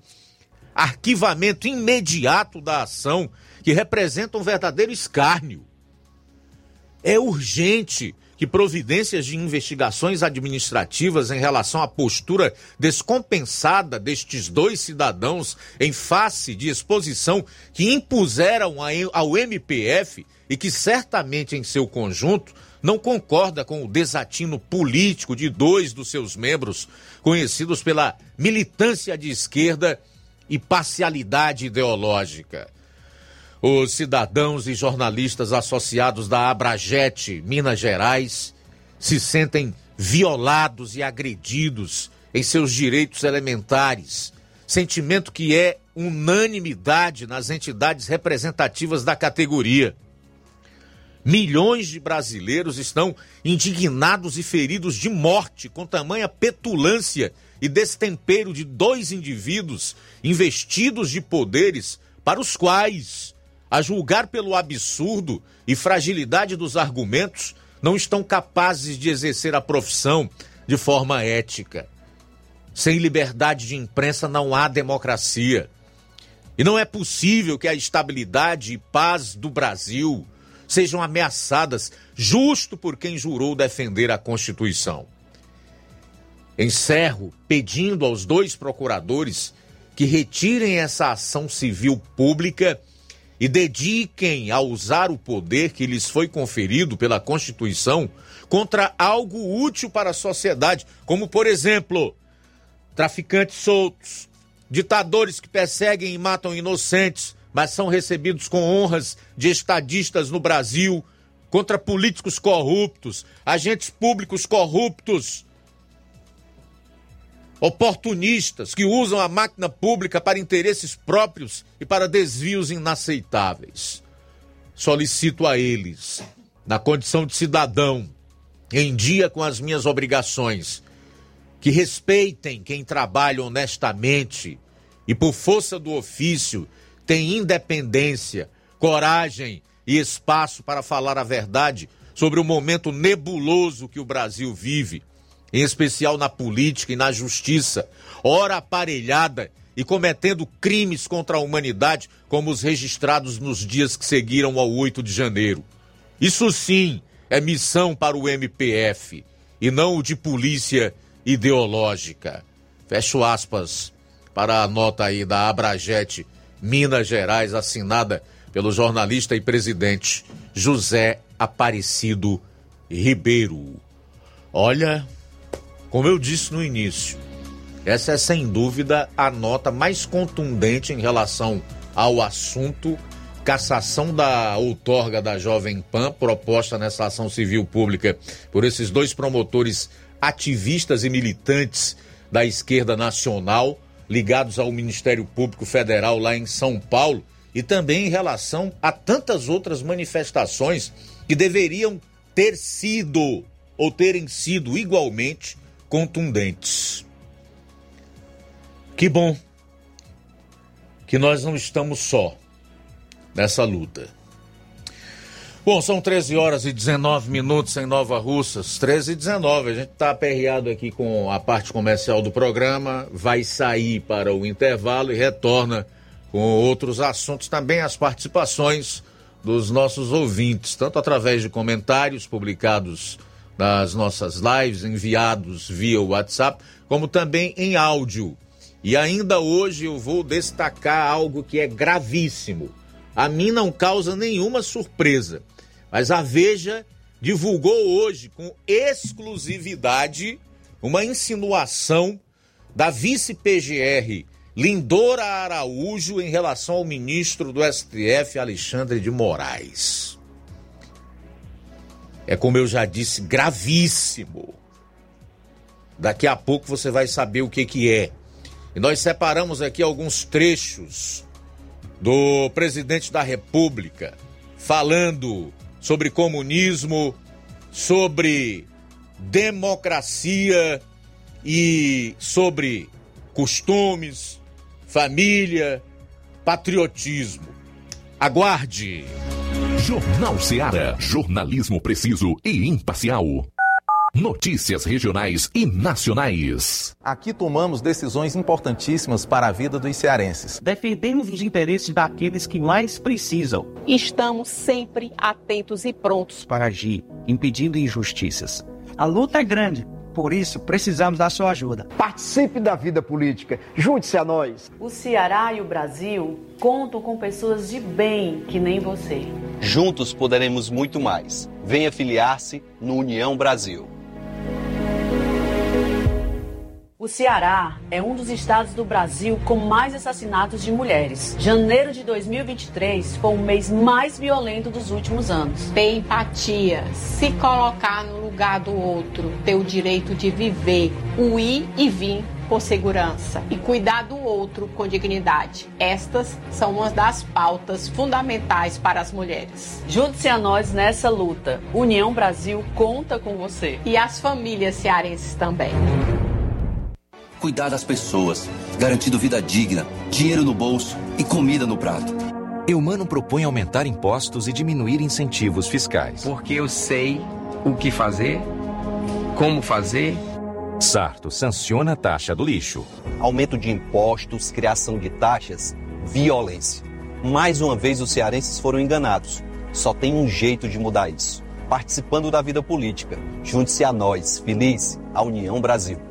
arquivamento imediato da ação, que representa um verdadeiro escárnio. É urgente que providências de investigações administrativas em relação à postura descompensada destes dois cidadãos em face de exposição que impuseram ao MPF e que certamente em seu conjunto não concorda com o desatino político de dois dos seus membros, conhecidos pela militância de esquerda e parcialidade ideológica. Os cidadãos e jornalistas associados da Abrajet, Minas Gerais, se sentem violados e agredidos em seus direitos elementares, sentimento que é unanimidade nas entidades representativas da categoria. Milhões de brasileiros estão indignados e feridos de morte com tamanha petulância e destempero de dois indivíduos investidos de poderes para os quais a julgar pelo absurdo e fragilidade dos argumentos, não estão capazes de exercer a profissão de forma ética. Sem liberdade de imprensa não há democracia. E não é possível que a estabilidade e paz do Brasil sejam ameaçadas justo por quem jurou defender a Constituição. Encerro pedindo aos dois procuradores que retirem essa ação civil pública e dediquem a usar o poder que lhes foi conferido pela Constituição contra algo útil para a sociedade, como, por exemplo, traficantes soltos, ditadores que perseguem e matam inocentes, mas são recebidos com honras de estadistas no Brasil, contra políticos corruptos, agentes públicos corruptos, oportunistas que usam a máquina pública para interesses próprios e para desvios inaceitáveis. Solicito a eles, na condição de cidadão, em dia com as minhas obrigações, que respeitem quem trabalha honestamente e, por força do ofício, tem independência, coragem e espaço para falar a verdade sobre o momento nebuloso que o Brasil vive em especial na política e na justiça, ora aparelhada e cometendo crimes contra a humanidade, como os registrados nos dias que seguiram ao 8 de janeiro. Isso sim é missão para o MPF e não o de polícia ideológica. Fecho aspas para a nota aí da Abrajete, Minas Gerais, assinada pelo jornalista e presidente José Aparecido Ribeiro. Olha, como eu disse no início, essa é sem dúvida a nota mais contundente em relação ao assunto cassação da outorga da Jovem Pan, proposta nessa ação civil pública por esses dois promotores ativistas e militantes da esquerda nacional, ligados ao Ministério Público Federal lá em São Paulo, e também em relação a tantas outras manifestações que deveriam ter sido ou terem sido igualmente contundentes. Que bom que nós não estamos só nessa luta. Bom, são 13 horas e 19 minutos em Nova Russas, 13 e 19. A gente está aperreado aqui com a parte comercial do programa, vai sair para o intervalo e retorna com outros assuntos, também as participações dos nossos ouvintes, tanto através de comentários publicados das nossas lives enviados via WhatsApp, como também em áudio. E ainda hoje eu vou destacar algo que é gravíssimo. A mim não causa nenhuma surpresa, mas a Veja divulgou hoje com exclusividade uma insinuação da vice-PGR Lindora Araújo em relação ao ministro do STF Alexandre de Moraes é como eu já disse, gravíssimo. Daqui a pouco você vai saber o que, que é. E nós separamos aqui alguns trechos do presidente da República falando sobre comunismo, sobre democracia e sobre costumes, família, patriotismo. Aguarde! Jornal Seara. Jornalismo preciso e imparcial. Notícias regionais e nacionais. Aqui tomamos decisões importantíssimas para a vida dos cearenses. Defendemos os interesses daqueles que mais precisam. Estamos sempre atentos e prontos para agir, impedindo injustiças. A luta é grande por isso, precisamos da sua ajuda. Participe da vida política. Junte-se a nós. O Ceará e o Brasil contam com pessoas de bem que nem você. Juntos poderemos muito mais. Venha filiar-se no União Brasil. O Ceará é um dos estados do Brasil com mais assassinatos de mulheres. Janeiro de 2023 foi o mês mais violento dos últimos anos. Ter empatia, se colocar no lugar do outro, ter o direito de viver, o ir e vir por segurança e cuidar do outro com dignidade. Estas são uma das pautas fundamentais para as mulheres. Junte-se a nós nessa luta. União Brasil conta com você. E as famílias cearenses também cuidar das pessoas, garantindo vida digna, dinheiro no bolso e comida no prato. Eumano propõe aumentar impostos e diminuir incentivos fiscais. Porque eu sei o que fazer, como fazer. Sarto sanciona a taxa do lixo. Aumento de impostos, criação de taxas, violência. Mais uma vez os cearenses foram enganados. Só tem um jeito de mudar isso. Participando da vida política. Junte-se a nós, feliz, a União Brasil.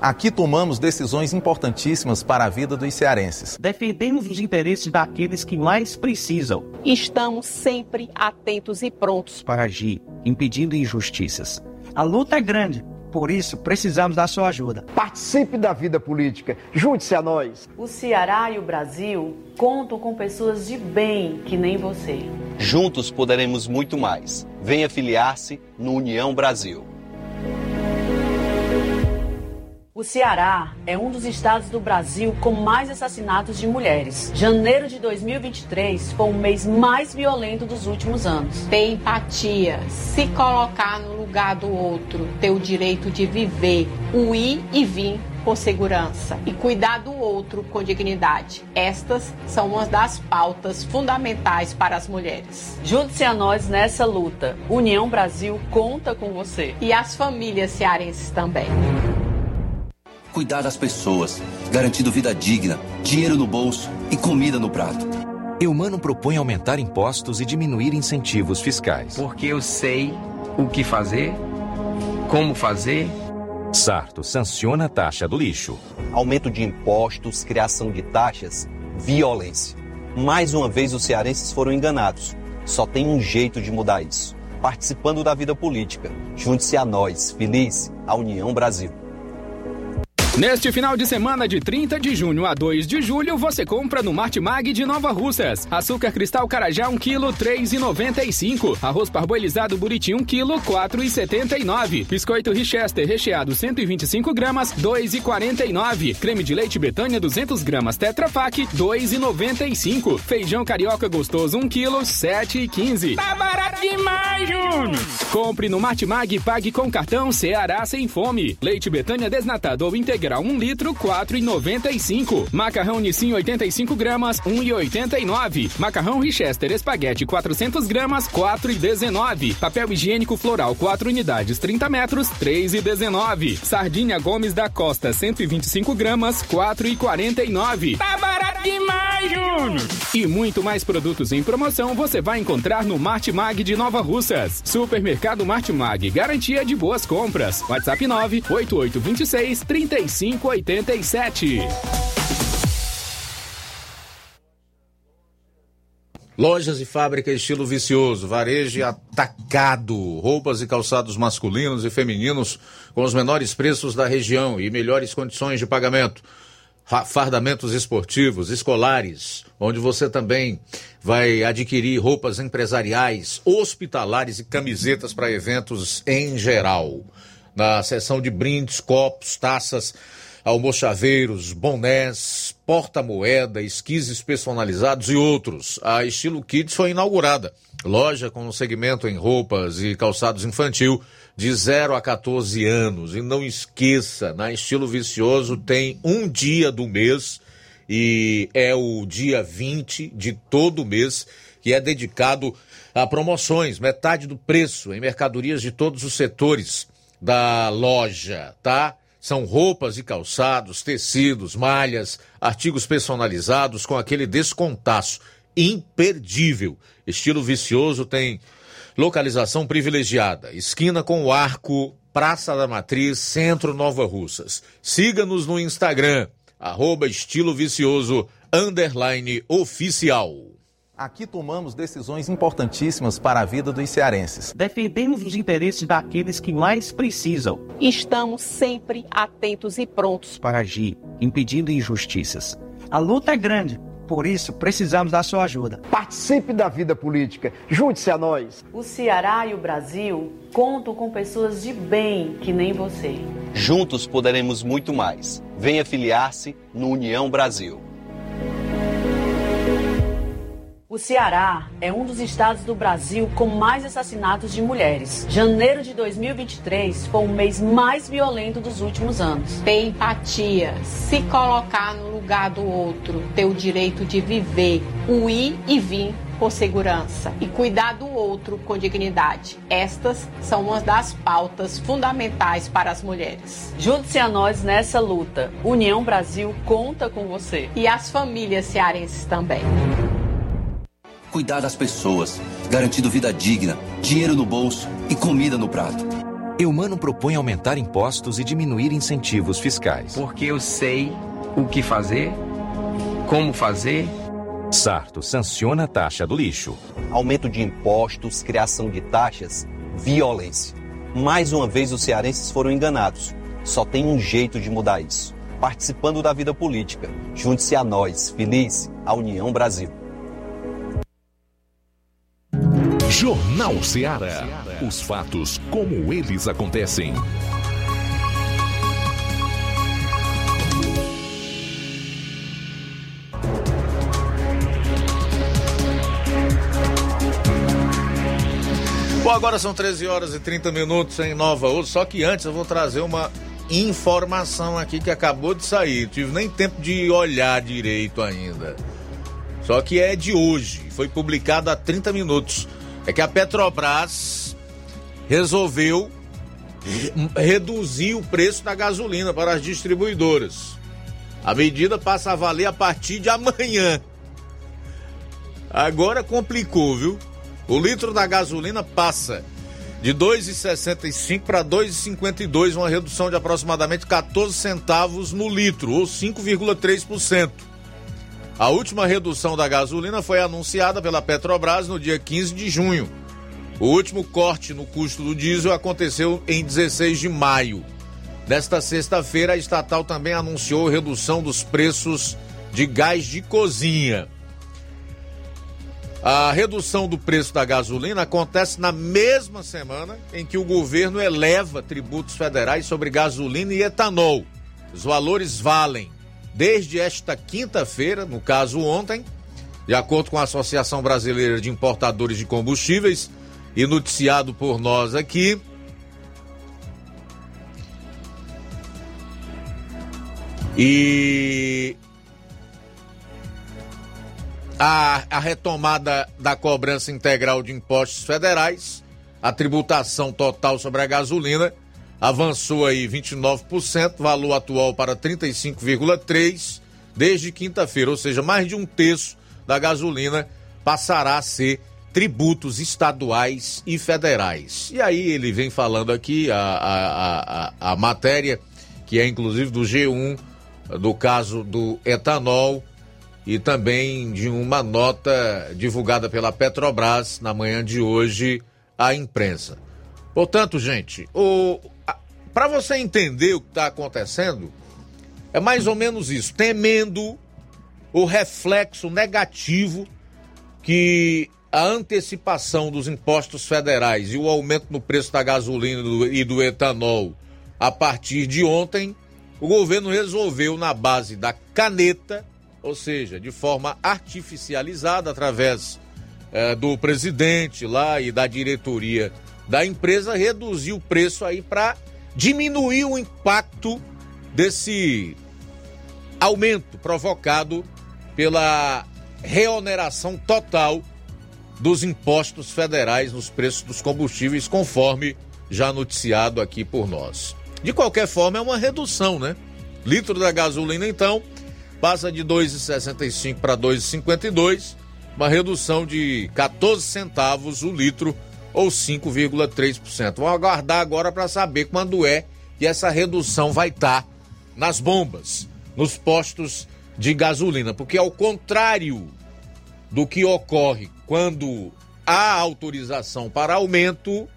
Aqui tomamos decisões importantíssimas para a vida dos cearenses. Defendemos os interesses daqueles que mais precisam. Estamos sempre atentos e prontos para agir, impedindo injustiças. A luta é grande, por isso precisamos da sua ajuda. Participe da vida política, junte-se a nós. O Ceará e o Brasil contam com pessoas de bem que nem você. Juntos poderemos muito mais. Venha filiar-se no União Brasil. O Ceará é um dos estados do Brasil com mais assassinatos de mulheres. Janeiro de 2023 foi o mês mais violento dos últimos anos. Ter empatia, se colocar no lugar do outro, ter o direito de viver, o ir e vir com segurança e cuidar do outro com dignidade. Estas são uma das pautas fundamentais para as mulheres. Junte-se a nós nessa luta. União Brasil conta com você. E as famílias cearenses também cuidar das pessoas, garantindo vida digna, dinheiro no bolso e comida no prato. Eumano propõe aumentar impostos e diminuir incentivos fiscais. Porque eu sei o que fazer, como fazer. Sarto sanciona a taxa do lixo. Aumento de impostos, criação de taxas, violência. Mais uma vez os cearenses foram enganados. Só tem um jeito de mudar isso. Participando da vida política. Junte-se a nós, feliz, a União Brasil. Neste final de semana de 30 de junho a 2 de julho, você compra no Martimag de Nova Russas. Açúcar cristal carajá 1 kg 3,95. Arroz parboilizado buriti 1 kg 4,79. Biscoito Richester recheado 125 gramas 2,49. Creme de leite Betânia 200 gramas Tetra Pak 2,95. Feijão carioca gostoso 1 kg 7,15. Tá barato demais, Júnior! Compre no Martimag e pague com cartão Ceará sem fome. Leite Betânia desnatado ou integral integral 1 litro, 4,95. Macarrão Nissin 85 gramas, 1,89. Macarrão Richester Espaguete 400 gramas, 4,19. Papel higiênico floral 4 unidades, 30 metros, 3,19. Sardinha Gomes da Costa 125 gramas, 4,49. Tá barato demais, Júnior! E muito mais produtos em promoção você vai encontrar no Martimag de Nova Russas. Supermercado Martimag, garantia de boas compras. WhatsApp 98826 35 3587. Lojas e fábricas estilo vicioso, varejo atacado, roupas e calçados masculinos e femininos com os menores preços da região e melhores condições de pagamento. fardamentos esportivos, escolares, onde você também vai adquirir roupas empresariais, hospitalares e camisetas para eventos em geral. Na seção de brindes, copos, taças, almochaveiros, bonés, porta-moeda, esquises personalizados e outros. A Estilo Kids foi inaugurada. Loja com segmento em roupas e calçados infantil de 0 a 14 anos. E não esqueça, na Estilo Vicioso tem um dia do mês e é o dia 20 de todo mês que é dedicado a promoções, metade do preço em mercadorias de todos os setores da loja, tá? São roupas e calçados, tecidos, malhas, artigos personalizados com aquele descontaço imperdível. Estilo vicioso tem Localização privilegiada: esquina com o Arco, Praça da Matriz, Centro Nova Russas. Siga-nos no Instagram, arroba estilo vicioso, underline oficial. Aqui tomamos decisões importantíssimas para a vida dos cearenses. Defendemos os interesses daqueles que mais precisam. Estamos sempre atentos e prontos para agir, impedindo injustiças. A luta é grande por isso, precisamos da sua ajuda. Participe da vida política. Junte-se a nós. O Ceará e o Brasil contam com pessoas de bem que nem você. Juntos poderemos muito mais. Venha filiar-se no União Brasil. O Ceará é um dos estados do Brasil com mais assassinatos de mulheres. Janeiro de 2023 foi o mês mais violento dos últimos anos. Ter empatia, se colocar no lugar do outro, ter o direito de viver, o ir e vir por segurança e cuidar do outro com dignidade. Estas são uma das pautas fundamentais para as mulheres. Junte-se a nós nessa luta. União Brasil conta com você. E as famílias cearenses também cuidar das pessoas, garantindo vida digna, dinheiro no bolso e comida no prato. Eumano propõe aumentar impostos e diminuir incentivos fiscais. Porque eu sei o que fazer, como fazer. Sarto sanciona a taxa do lixo. Aumento de impostos, criação de taxas, violência. Mais uma vez os cearenses foram enganados. Só tem um jeito de mudar isso. Participando da vida política. Junte-se a nós, feliz, a União Brasil. Jornal Ceará. Os fatos como eles acontecem. Bom, agora são 13 horas e 30 minutos em Nova Ouro. Só que antes eu vou trazer uma informação aqui que acabou de sair. Tive nem tempo de olhar direito ainda. Só que é de hoje. Foi publicado há 30 minutos é que a Petrobras resolveu reduzir o preço da gasolina para as distribuidoras. A medida passa a valer a partir de amanhã. Agora complicou, viu? O litro da gasolina passa de 2,65 para 2,52, uma redução de aproximadamente 14 centavos no litro, ou 5,3%. A última redução da gasolina foi anunciada pela Petrobras no dia 15 de junho. O último corte no custo do diesel aconteceu em 16 de maio. Nesta sexta-feira, a estatal também anunciou redução dos preços de gás de cozinha. A redução do preço da gasolina acontece na mesma semana em que o governo eleva tributos federais sobre gasolina e etanol. Os valores valem desde esta quinta-feira, no caso ontem, de acordo com a Associação Brasileira de Importadores de Combustíveis e noticiado por nós aqui. E a, a, retomada da cobrança integral de impostos federais, a tributação total sobre a gasolina avançou aí 29%, valor atual para 35,3 desde quinta-feira, ou seja, mais de um terço da gasolina passará a ser tributos estaduais e federais. E aí ele vem falando aqui a, a, a, a matéria, que é inclusive do G1, do caso do etanol, e também de uma nota divulgada pela Petrobras na manhã de hoje à imprensa. Portanto, gente, o, para você entender o que está acontecendo, É mais ou menos isso, temendo o reflexo negativo que a antecipação dos impostos federais e o aumento no preço da gasolina e do etanol a partir de ontem, o governo resolveu, na base da caneta, ou seja, de forma artificializada, através eh, do presidente lá e da diretoria da empresa, reduzir o preço aí para diminuir o impacto desse aumento provocado pela reoneração total dos impostos federais nos preços dos combustíveis, conforme já noticiado aqui por nós. De qualquer forma, é uma redução, né? Litro da gasolina, então, passa de 2,65 para 2,52, uma redução de 14 centavos o litro ou 5,3%. Vamos aguardar agora para saber quando é que essa redução vai estar tá nas bombas, nos postos de gasolina, porque ao contrário do que ocorre quando há autorização para aumento,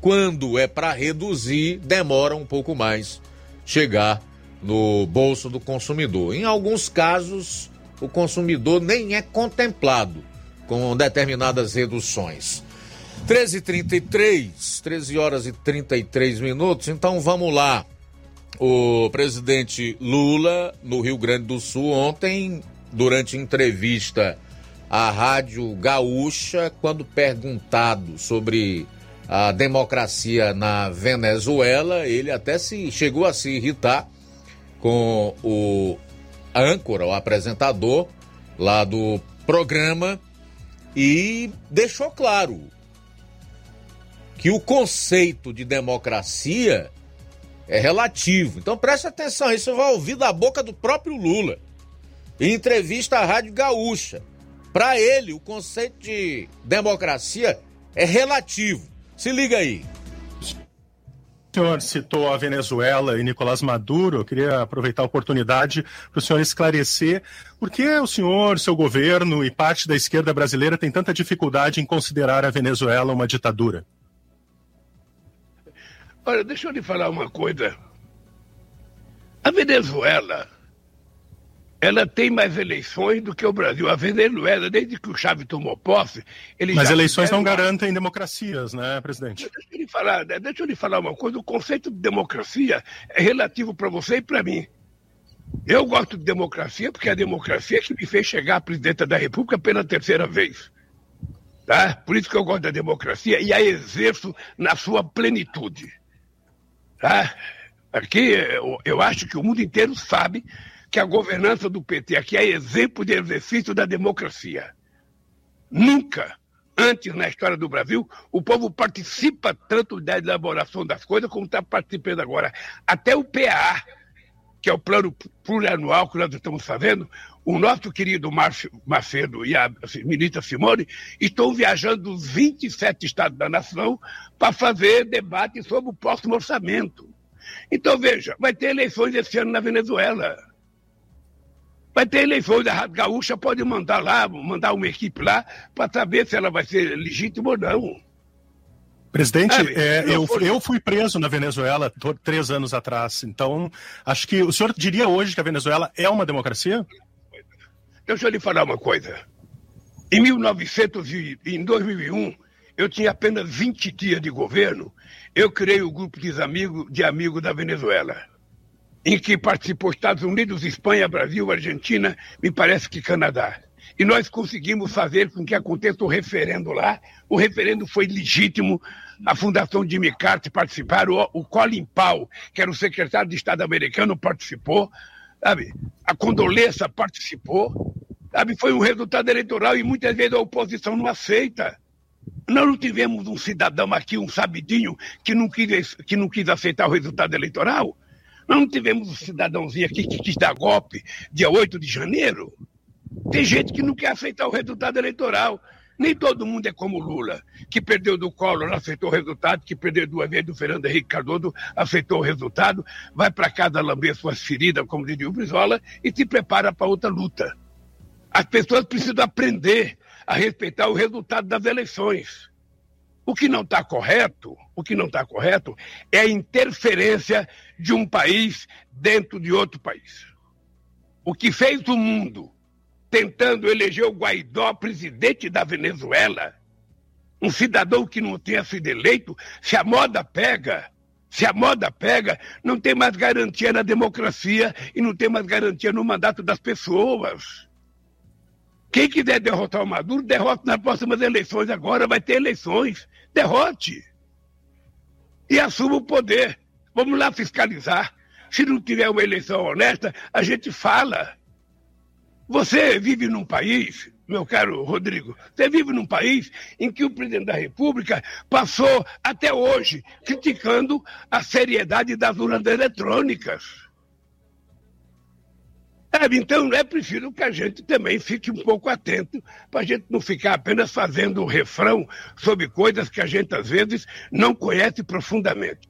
quando é para reduzir, demora um pouco mais chegar no bolso do consumidor. Em alguns casos, o consumidor nem é contemplado com determinadas reduções. 13h33, 13 horas e 33 minutos, então vamos lá. O presidente Lula, no Rio Grande do Sul, ontem, durante entrevista à Rádio Gaúcha, quando perguntado sobre a democracia na Venezuela, ele até se chegou a se irritar com o âncora, o apresentador lá do programa e deixou claro que o conceito de democracia é relativo. Então preste atenção, isso vai ouvir da boca do próprio Lula. Em entrevista à Rádio Gaúcha. Para ele, o conceito de democracia é relativo. Se liga aí. O senhor citou a Venezuela e Nicolás Maduro. Eu queria aproveitar a oportunidade para o senhor esclarecer por que o senhor, seu governo e parte da esquerda brasileira tem tanta dificuldade em considerar a Venezuela uma ditadura. Olha, deixa eu lhe falar uma coisa. A Venezuela, ela tem mais eleições do que o Brasil. A Venezuela, desde que o Chávez tomou posse, ele Mas eleições não garantem democracias, né, presidente? Deixa eu lhe falar, né, deixa eu lhe falar uma coisa. O conceito de democracia é relativo para você e para mim. Eu gosto de democracia porque é a democracia que me fez chegar à presidenta da República pela terceira vez. Tá? Por isso que eu gosto da democracia e a exerço na sua plenitude. Tá? Aqui eu, eu acho que o mundo inteiro sabe que a governança do PT aqui é exemplo de exercício da democracia. Nunca antes na história do Brasil, o povo participa tanto da elaboração das coisas como está participando agora. Até o PA, que é o plano plurianual que nós estamos fazendo, o nosso querido Márcio Macedo e a ministra Simone estão viajando os 27 estados da nação para fazer debate sobre o próximo orçamento. Então, veja, vai ter eleições esse ano na Venezuela. Vai ter eleições, a Rádio Gaúcha pode mandar lá, mandar uma equipe lá para saber se ela vai ser legítima ou não. Presidente, é, eu, eu fui preso na Venezuela três anos atrás, então acho que o senhor diria hoje que a Venezuela é uma democracia? Deixa eu lhe falar uma coisa. Em 1900 e, em 2001, eu tinha apenas 20 dias de governo. Eu criei o grupo de amigos, de amigos da Venezuela, em que participou Estados Unidos, Espanha, Brasil, Argentina, me parece que Canadá. E nós conseguimos fazer com que aconteça o referendo lá. O referendo foi legítimo. A Fundação Jimmy Carter participaram. O Colin Powell, que era o secretário de Estado americano, participou sabe? A Condolência participou, sabe? Foi um resultado eleitoral e muitas vezes a oposição não aceita. Nós não tivemos um cidadão aqui, um sabidinho, que não quis, que não quis aceitar o resultado eleitoral. Nós não tivemos um cidadãozinho aqui que quis dar golpe dia 8 de janeiro. Tem gente que não quer aceitar o resultado eleitoral. Nem todo mundo é como Lula, que perdeu do Collor, aceitou o resultado, que perdeu duas vezes do Fernando Henrique Cardoso, aceitou o resultado, vai para casa lamber suas feridas, como diria o Brizola, e se prepara para outra luta. As pessoas precisam aprender a respeitar o resultado das eleições. O que não está correto, o que não está correto é a interferência de um país dentro de outro país. O que fez o mundo tentando eleger o Guaidó presidente da Venezuela, um cidadão que não tenha sido eleito, se a moda pega, se a moda pega, não tem mais garantia na democracia e não tem mais garantia no mandato das pessoas. Quem quiser derrotar o Maduro, derrote nas próximas eleições. Agora vai ter eleições. Derrote. E assuma o poder. Vamos lá fiscalizar. Se não tiver uma eleição honesta, a gente fala. Você vive num país, meu caro Rodrigo, você vive num país em que o presidente da República passou até hoje criticando a seriedade das urnas eletrônicas. É, então é preciso que a gente também fique um pouco atento, para a gente não ficar apenas fazendo refrão sobre coisas que a gente às vezes não conhece profundamente.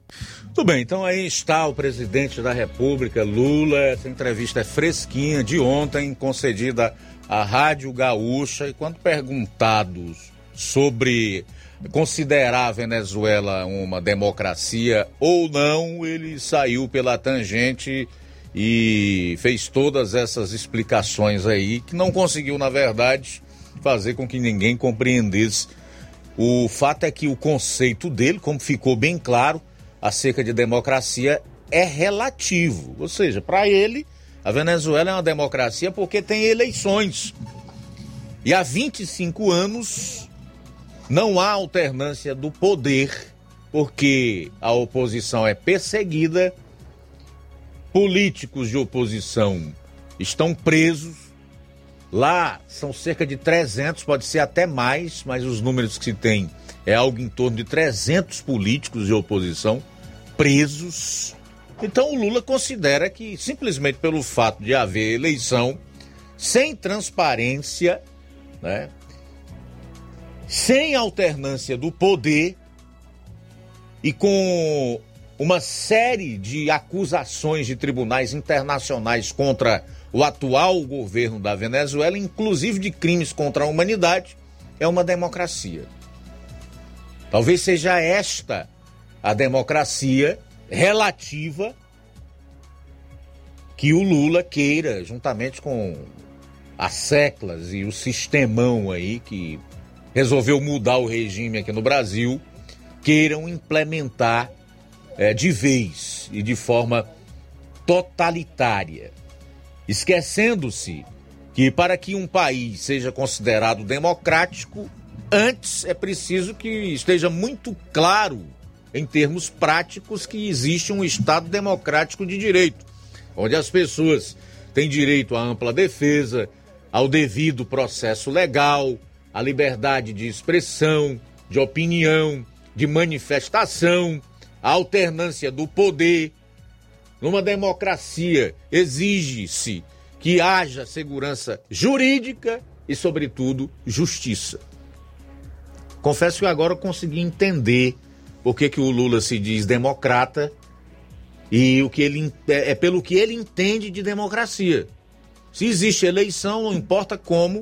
Tudo bem, então aí está o presidente da República, Lula. Essa entrevista é fresquinha de ontem, concedida à Rádio Gaúcha. E quando perguntados sobre considerar a Venezuela uma democracia ou não, ele saiu pela tangente e fez todas essas explicações aí que não conseguiu, na verdade, fazer com que ninguém compreendesse. O fato é que o conceito dele, como ficou bem claro, acerca de democracia é relativo. Ou seja, para ele, a Venezuela é uma democracia porque tem eleições. E há 25 anos não há alternância do poder, porque a oposição é perseguida políticos de oposição estão presos. Lá são cerca de 300, pode ser até mais, mas os números que se tem é algo em torno de 300 políticos de oposição presos. Então o Lula considera que simplesmente pelo fato de haver eleição sem transparência, né, sem alternância do poder e com uma série de acusações de tribunais internacionais contra o atual governo da Venezuela, inclusive de crimes contra a humanidade, é uma democracia. Talvez seja esta a democracia relativa que o Lula queira, juntamente com as seclas e o sistemão aí que resolveu mudar o regime aqui no Brasil, queiram implementar é, de vez e de forma totalitária, esquecendo-se que para que um país seja considerado democrático, antes é preciso que esteja muito claro, em termos práticos, que existe um Estado democrático de direito, onde as pessoas têm direito à ampla defesa, ao devido processo legal, à liberdade de expressão, de opinião, de manifestação a alternância do poder. Numa democracia, exige-se que haja segurança jurídica e, sobretudo, justiça. Confesso que agora eu consegui entender por que, que o Lula se diz democrata e o que ele é, é pelo que ele entende de democracia. Se existe eleição, não importa como,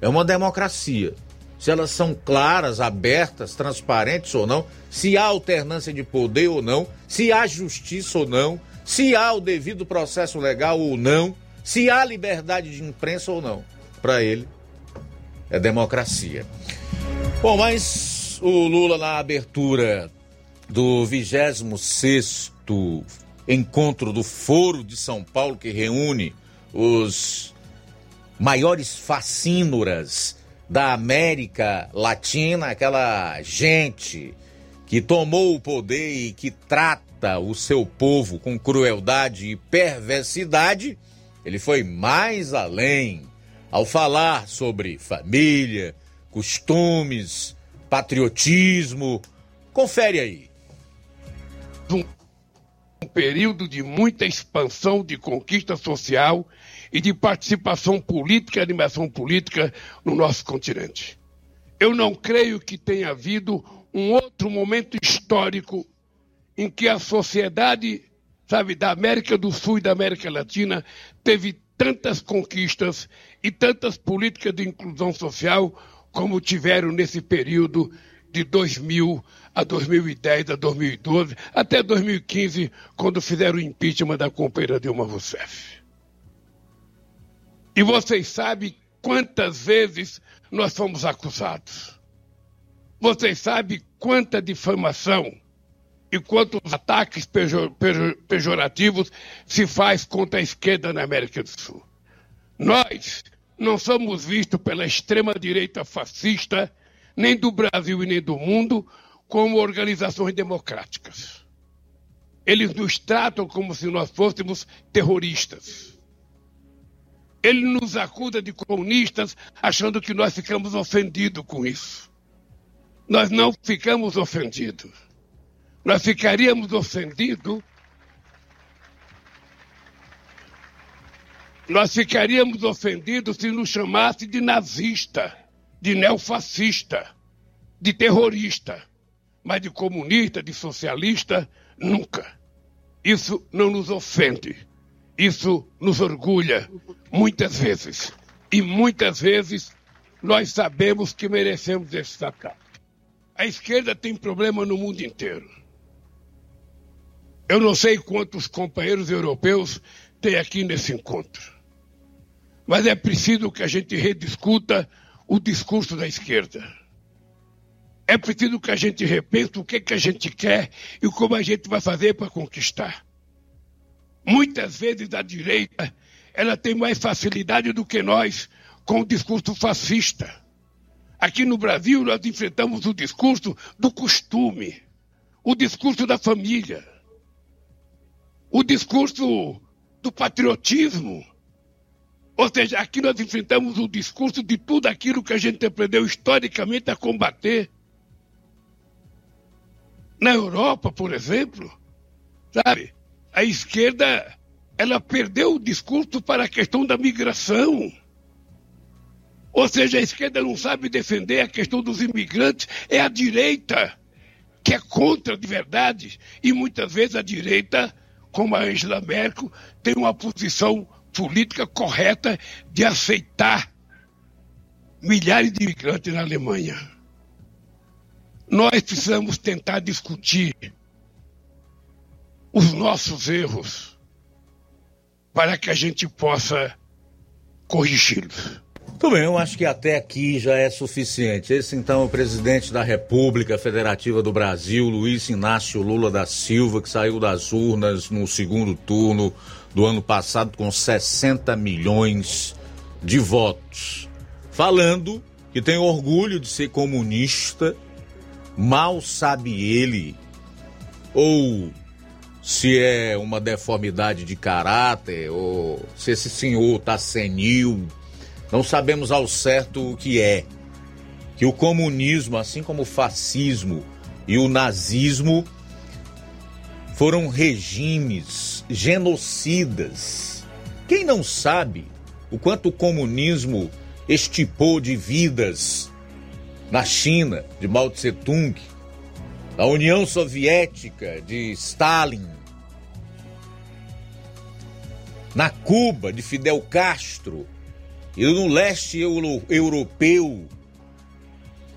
é uma democracia se elas são claras, abertas, transparentes ou não, se há alternância de poder ou não, se há justiça ou não, se há o devido processo legal ou não, se há liberdade de imprensa ou não. Para ele, é democracia. Bom, mas o Lula, na abertura do 26 encontro do Foro de São Paulo, que reúne os maiores fascínoras da América Latina, aquela gente que tomou o poder e que trata o seu povo com crueldade e perversidade, ele foi mais além ao falar sobre família, costumes, patriotismo. Confere aí. Um período de muita expansão de conquista social e de participação política animação política no nosso continente. Eu não creio que tenha havido um outro momento histórico em que a sociedade, sabe, da América do Sul e da América Latina teve tantas conquistas e tantas políticas de inclusão social como tiveram nesse período de 2000 a 2010, a 2012, até 2015, quando fizeram o impeachment da companheira Dilma Rousseff. E vocês sabem quantas vezes nós fomos acusados. Vocês sabem quanta difamação e quantos ataques pejor, pejor, pejorativos se faz contra a esquerda na América do Sul. Nós não somos vistos pela extrema-direita fascista, nem do Brasil e nem do mundo, como organizações democráticas. Eles nos tratam como se nós fôssemos terroristas. Ele nos acusa de comunistas, achando que nós ficamos ofendidos com isso. Nós não ficamos ofendidos. Nós ficaríamos ofendidos. Nós ficaríamos ofendidos se nos chamasse de nazista, de neofascista, de terrorista. Mas de comunista, de socialista, nunca. Isso não nos ofende. Isso nos orgulha, muitas vezes. E muitas vezes nós sabemos que merecemos ataque. A esquerda tem problema no mundo inteiro. Eu não sei quantos companheiros europeus tem aqui nesse encontro. Mas é preciso que a gente rediscuta o discurso da esquerda. É preciso que a gente repense o que, que a gente quer e como a gente vai fazer para conquistar. Muitas vezes a direita ela tem mais facilidade do que nós com o discurso fascista. Aqui no Brasil nós enfrentamos o discurso do costume, o discurso da família, o discurso do patriotismo. Ou seja, aqui nós enfrentamos o discurso de tudo aquilo que a gente aprendeu historicamente a combater. Na Europa, por exemplo, sabe? A esquerda ela perdeu o discurso para a questão da migração. Ou seja, a esquerda não sabe defender a questão dos imigrantes, é a direita que é contra de verdade. E muitas vezes a direita, como a Angela Merkel, tem uma posição política correta de aceitar milhares de imigrantes na Alemanha. Nós precisamos tentar discutir os nossos erros para que a gente possa corrigi-los. Tudo bem, eu acho que até aqui já é suficiente. Esse então é o presidente da República Federativa do Brasil, Luiz Inácio Lula da Silva, que saiu das urnas no segundo turno do ano passado com 60 milhões de votos. Falando que tem orgulho de ser comunista, mal sabe ele, ou se é uma deformidade de caráter ou se esse senhor está senil. Não sabemos ao certo o que é. Que o comunismo, assim como o fascismo e o nazismo, foram regimes genocidas. Quem não sabe o quanto o comunismo estipou de vidas na China, de Mao Tse Tung, da União Soviética de Stalin, na Cuba de Fidel Castro e no leste euro europeu,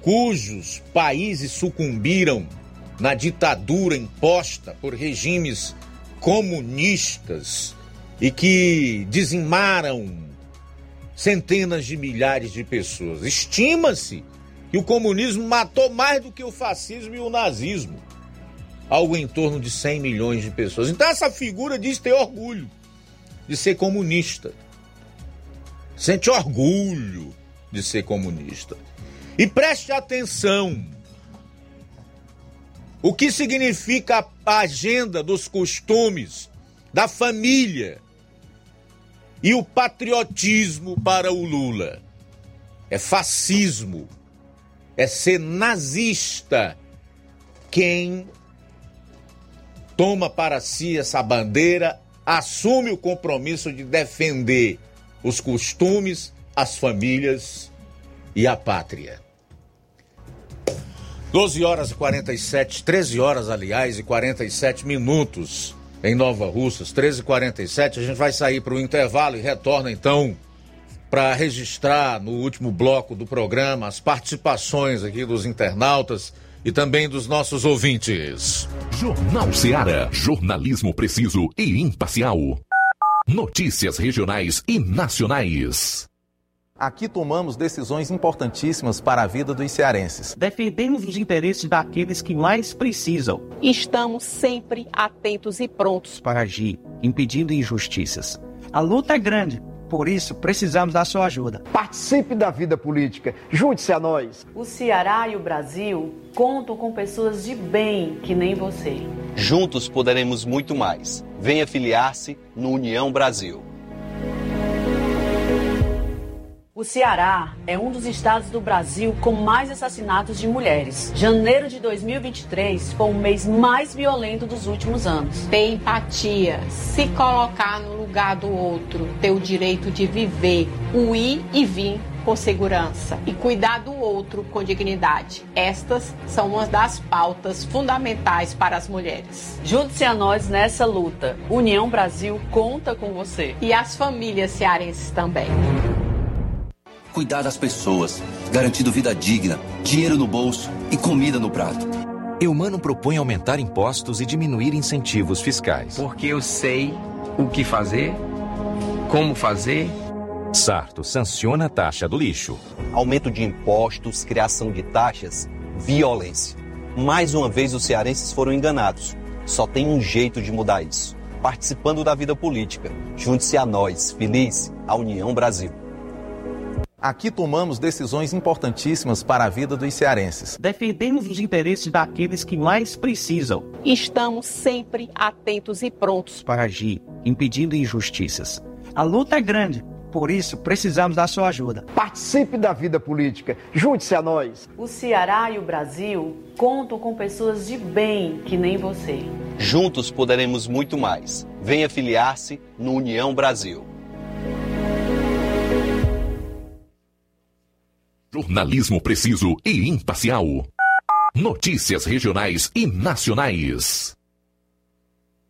cujos países sucumbiram na ditadura imposta por regimes comunistas e que dizimaram centenas de milhares de pessoas. Estima-se e o comunismo matou mais do que o fascismo e o nazismo. Algo em torno de 100 milhões de pessoas. Então essa figura diz ter orgulho de ser comunista. Sente orgulho de ser comunista. E preste atenção. O que significa a agenda dos costumes, da família e o patriotismo para o Lula? É fascismo é ser nazista quem toma para si essa bandeira, assume o compromisso de defender os costumes, as famílias e a pátria. 12 horas e 47, 13 horas, aliás, e 47 minutos em Nova Russas, 13 e 47. A gente vai sair para o intervalo e retorna então para registrar no último bloco do programa as participações aqui dos internautas e também dos nossos ouvintes. Jornal Seara. Jornalismo preciso e imparcial. Notícias regionais e nacionais. Aqui tomamos decisões importantíssimas para a vida dos cearenses. Defendemos os interesses daqueles que mais precisam. Estamos sempre atentos e prontos para agir, impedindo injustiças. A luta é grande, por isso precisamos da sua ajuda. Participe da vida política, junte-se a nós. O Ceará e o Brasil contam com pessoas de bem que nem você. Juntos poderemos muito mais. Venha filiar-se no União Brasil. O Ceará é um dos estados do Brasil com mais assassinatos de mulheres. Janeiro de 2023 foi o mês mais violento dos últimos anos. Ter empatia, se colocar no lugar do outro, ter o direito de viver, o ir e vir com segurança e cuidar do outro com dignidade. Estas são uma das pautas fundamentais para as mulheres. Junte-se a nós nessa luta. União Brasil conta com você. E as famílias cearenses também cuidar das pessoas, garantindo vida digna, dinheiro no bolso e comida no prato. Eumano propõe aumentar impostos e diminuir incentivos fiscais. Porque eu sei o que fazer, como fazer. Sarto sanciona a taxa do lixo. Aumento de impostos, criação de taxas, violência. Mais uma vez os cearenses foram enganados. Só tem um jeito de mudar isso. Participando da vida política. Junte-se a nós, feliz, a União Brasil. Aqui tomamos decisões importantíssimas para a vida dos cearenses. Defendemos os interesses daqueles que mais precisam. Estamos sempre atentos e prontos para agir, impedindo injustiças. A luta é grande, por isso precisamos da sua ajuda. Participe da vida política, junte-se a nós. O Ceará e o Brasil contam com pessoas de bem que nem você. Juntos poderemos muito mais. Venha filiar-se no União Brasil. Jornalismo preciso e imparcial. Notícias regionais e nacionais.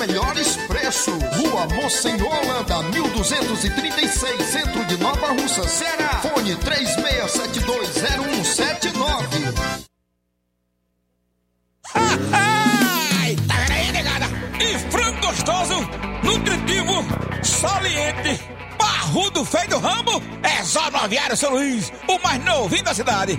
melhores preços. Rua Mocenola, 1236, centro de Nova Russa, Ceará. Fone 36720179. Ai, tá vendo aí? E frango gostoso, nutritivo, saliente, barrudo feio do ramo, é só no Aviário São Luís, o mais novinho da cidade.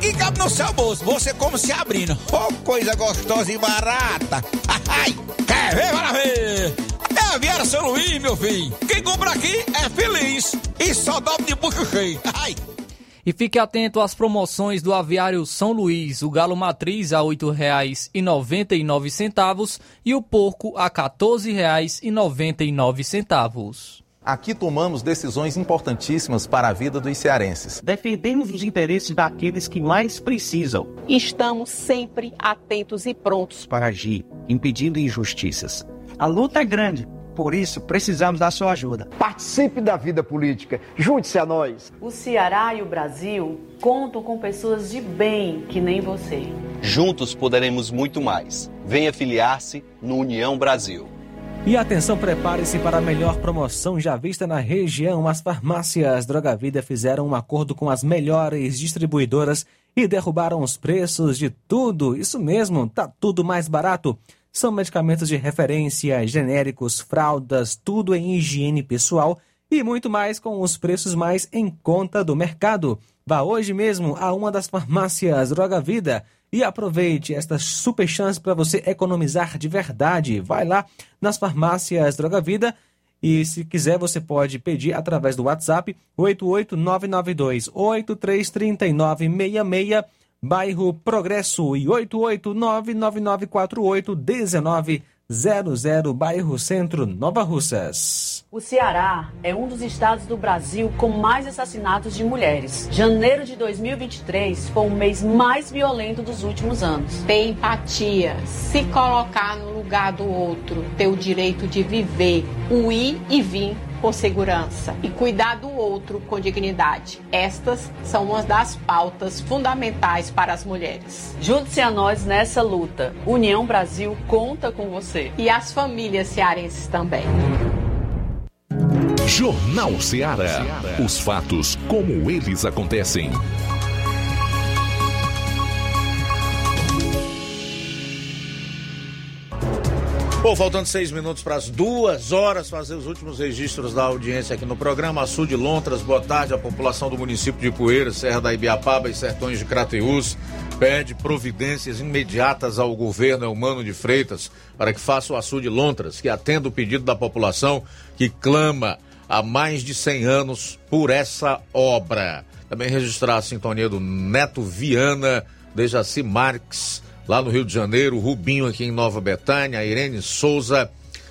que cabe no seu bolso. Você como se abrindo. Oh, coisa gostosa e barata. Ai, quer ver, para ver. É a São Luís, meu filho. Quem compra aqui é feliz. E só dobra de bucho cheio. Ai. E fique atento às promoções do Aviário São Luís. O galo matriz a R$ 8,99 e o porco a R$ 14,99. Aqui tomamos decisões importantíssimas para a vida dos cearenses. Defendemos os interesses daqueles que mais precisam. Estamos sempre atentos e prontos para agir, impedindo injustiças. A luta é grande, por isso precisamos da sua ajuda. Participe da vida política, junte-se a nós. O Ceará e o Brasil contam com pessoas de bem que nem você. Juntos poderemos muito mais. Venha filiar-se no União Brasil. E atenção, prepare-se para a melhor promoção já vista na região. As farmácias Droga Vida fizeram um acordo com as melhores distribuidoras e derrubaram os preços de tudo. Isso mesmo, tá tudo mais barato. São medicamentos de referência, genéricos, fraldas, tudo em higiene pessoal e muito mais com os preços mais em conta do mercado. Vá hoje mesmo a uma das farmácias Droga Vida e aproveite esta super chance para você economizar de verdade. Vai lá nas farmácias Droga Vida e se quiser você pode pedir através do WhatsApp 88992 833966 bairro Progresso e 88999481900 bairro Centro Nova Russas. O Ceará é um dos estados do Brasil com mais assassinatos de mulheres. Janeiro de 2023 foi o mês mais violento dos últimos anos. Ter empatia, se colocar no lugar do outro, ter o direito de viver, o ir e vir com segurança e cuidar do outro com dignidade. Estas são uma das pautas fundamentais para as mulheres. Junte-se a nós nessa luta. União Brasil conta com você. E as famílias cearenses também. Jornal Ceará. Os fatos como eles acontecem. Bom, faltando seis minutos para as duas horas, fazer os últimos registros da audiência aqui no programa. Açu de Lontras, boa tarde. A população do município de Poeira, Serra da Ibiapaba e Sertões de Crateús pede providências imediatas ao governo Elmano de Freitas para que faça o Açu de Lontras, que atenda o pedido da população que clama há mais de 100 anos por essa obra. Também registrar a sintonia do Neto Viana, Dejaci Marques, lá no Rio de Janeiro, Rubinho aqui em Nova Betânia, Irene Souza,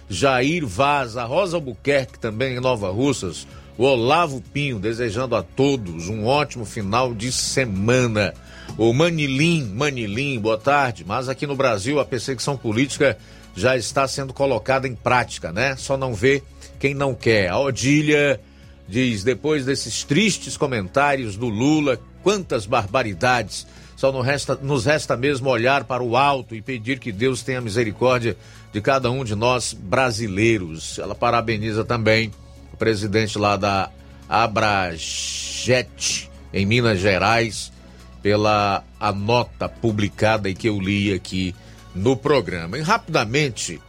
Jair Vaz, a Rosa Albuquerque também em Nova Russas, o Olavo Pinho, desejando a todos um ótimo final de semana. O Manilim, Manilim, boa tarde. Mas aqui no Brasil a perseguição política já está sendo colocada em prática, né? Só não vê quem não quer. A Odília diz: depois desses tristes comentários do Lula, quantas barbaridades. Só nos resta, nos resta mesmo olhar para o alto e pedir que Deus tenha misericórdia de cada um de nós brasileiros. Ela parabeniza também o presidente lá da Abrajet, em Minas Gerais, pela a nota publicada e que eu li aqui no programa. E rapidamente,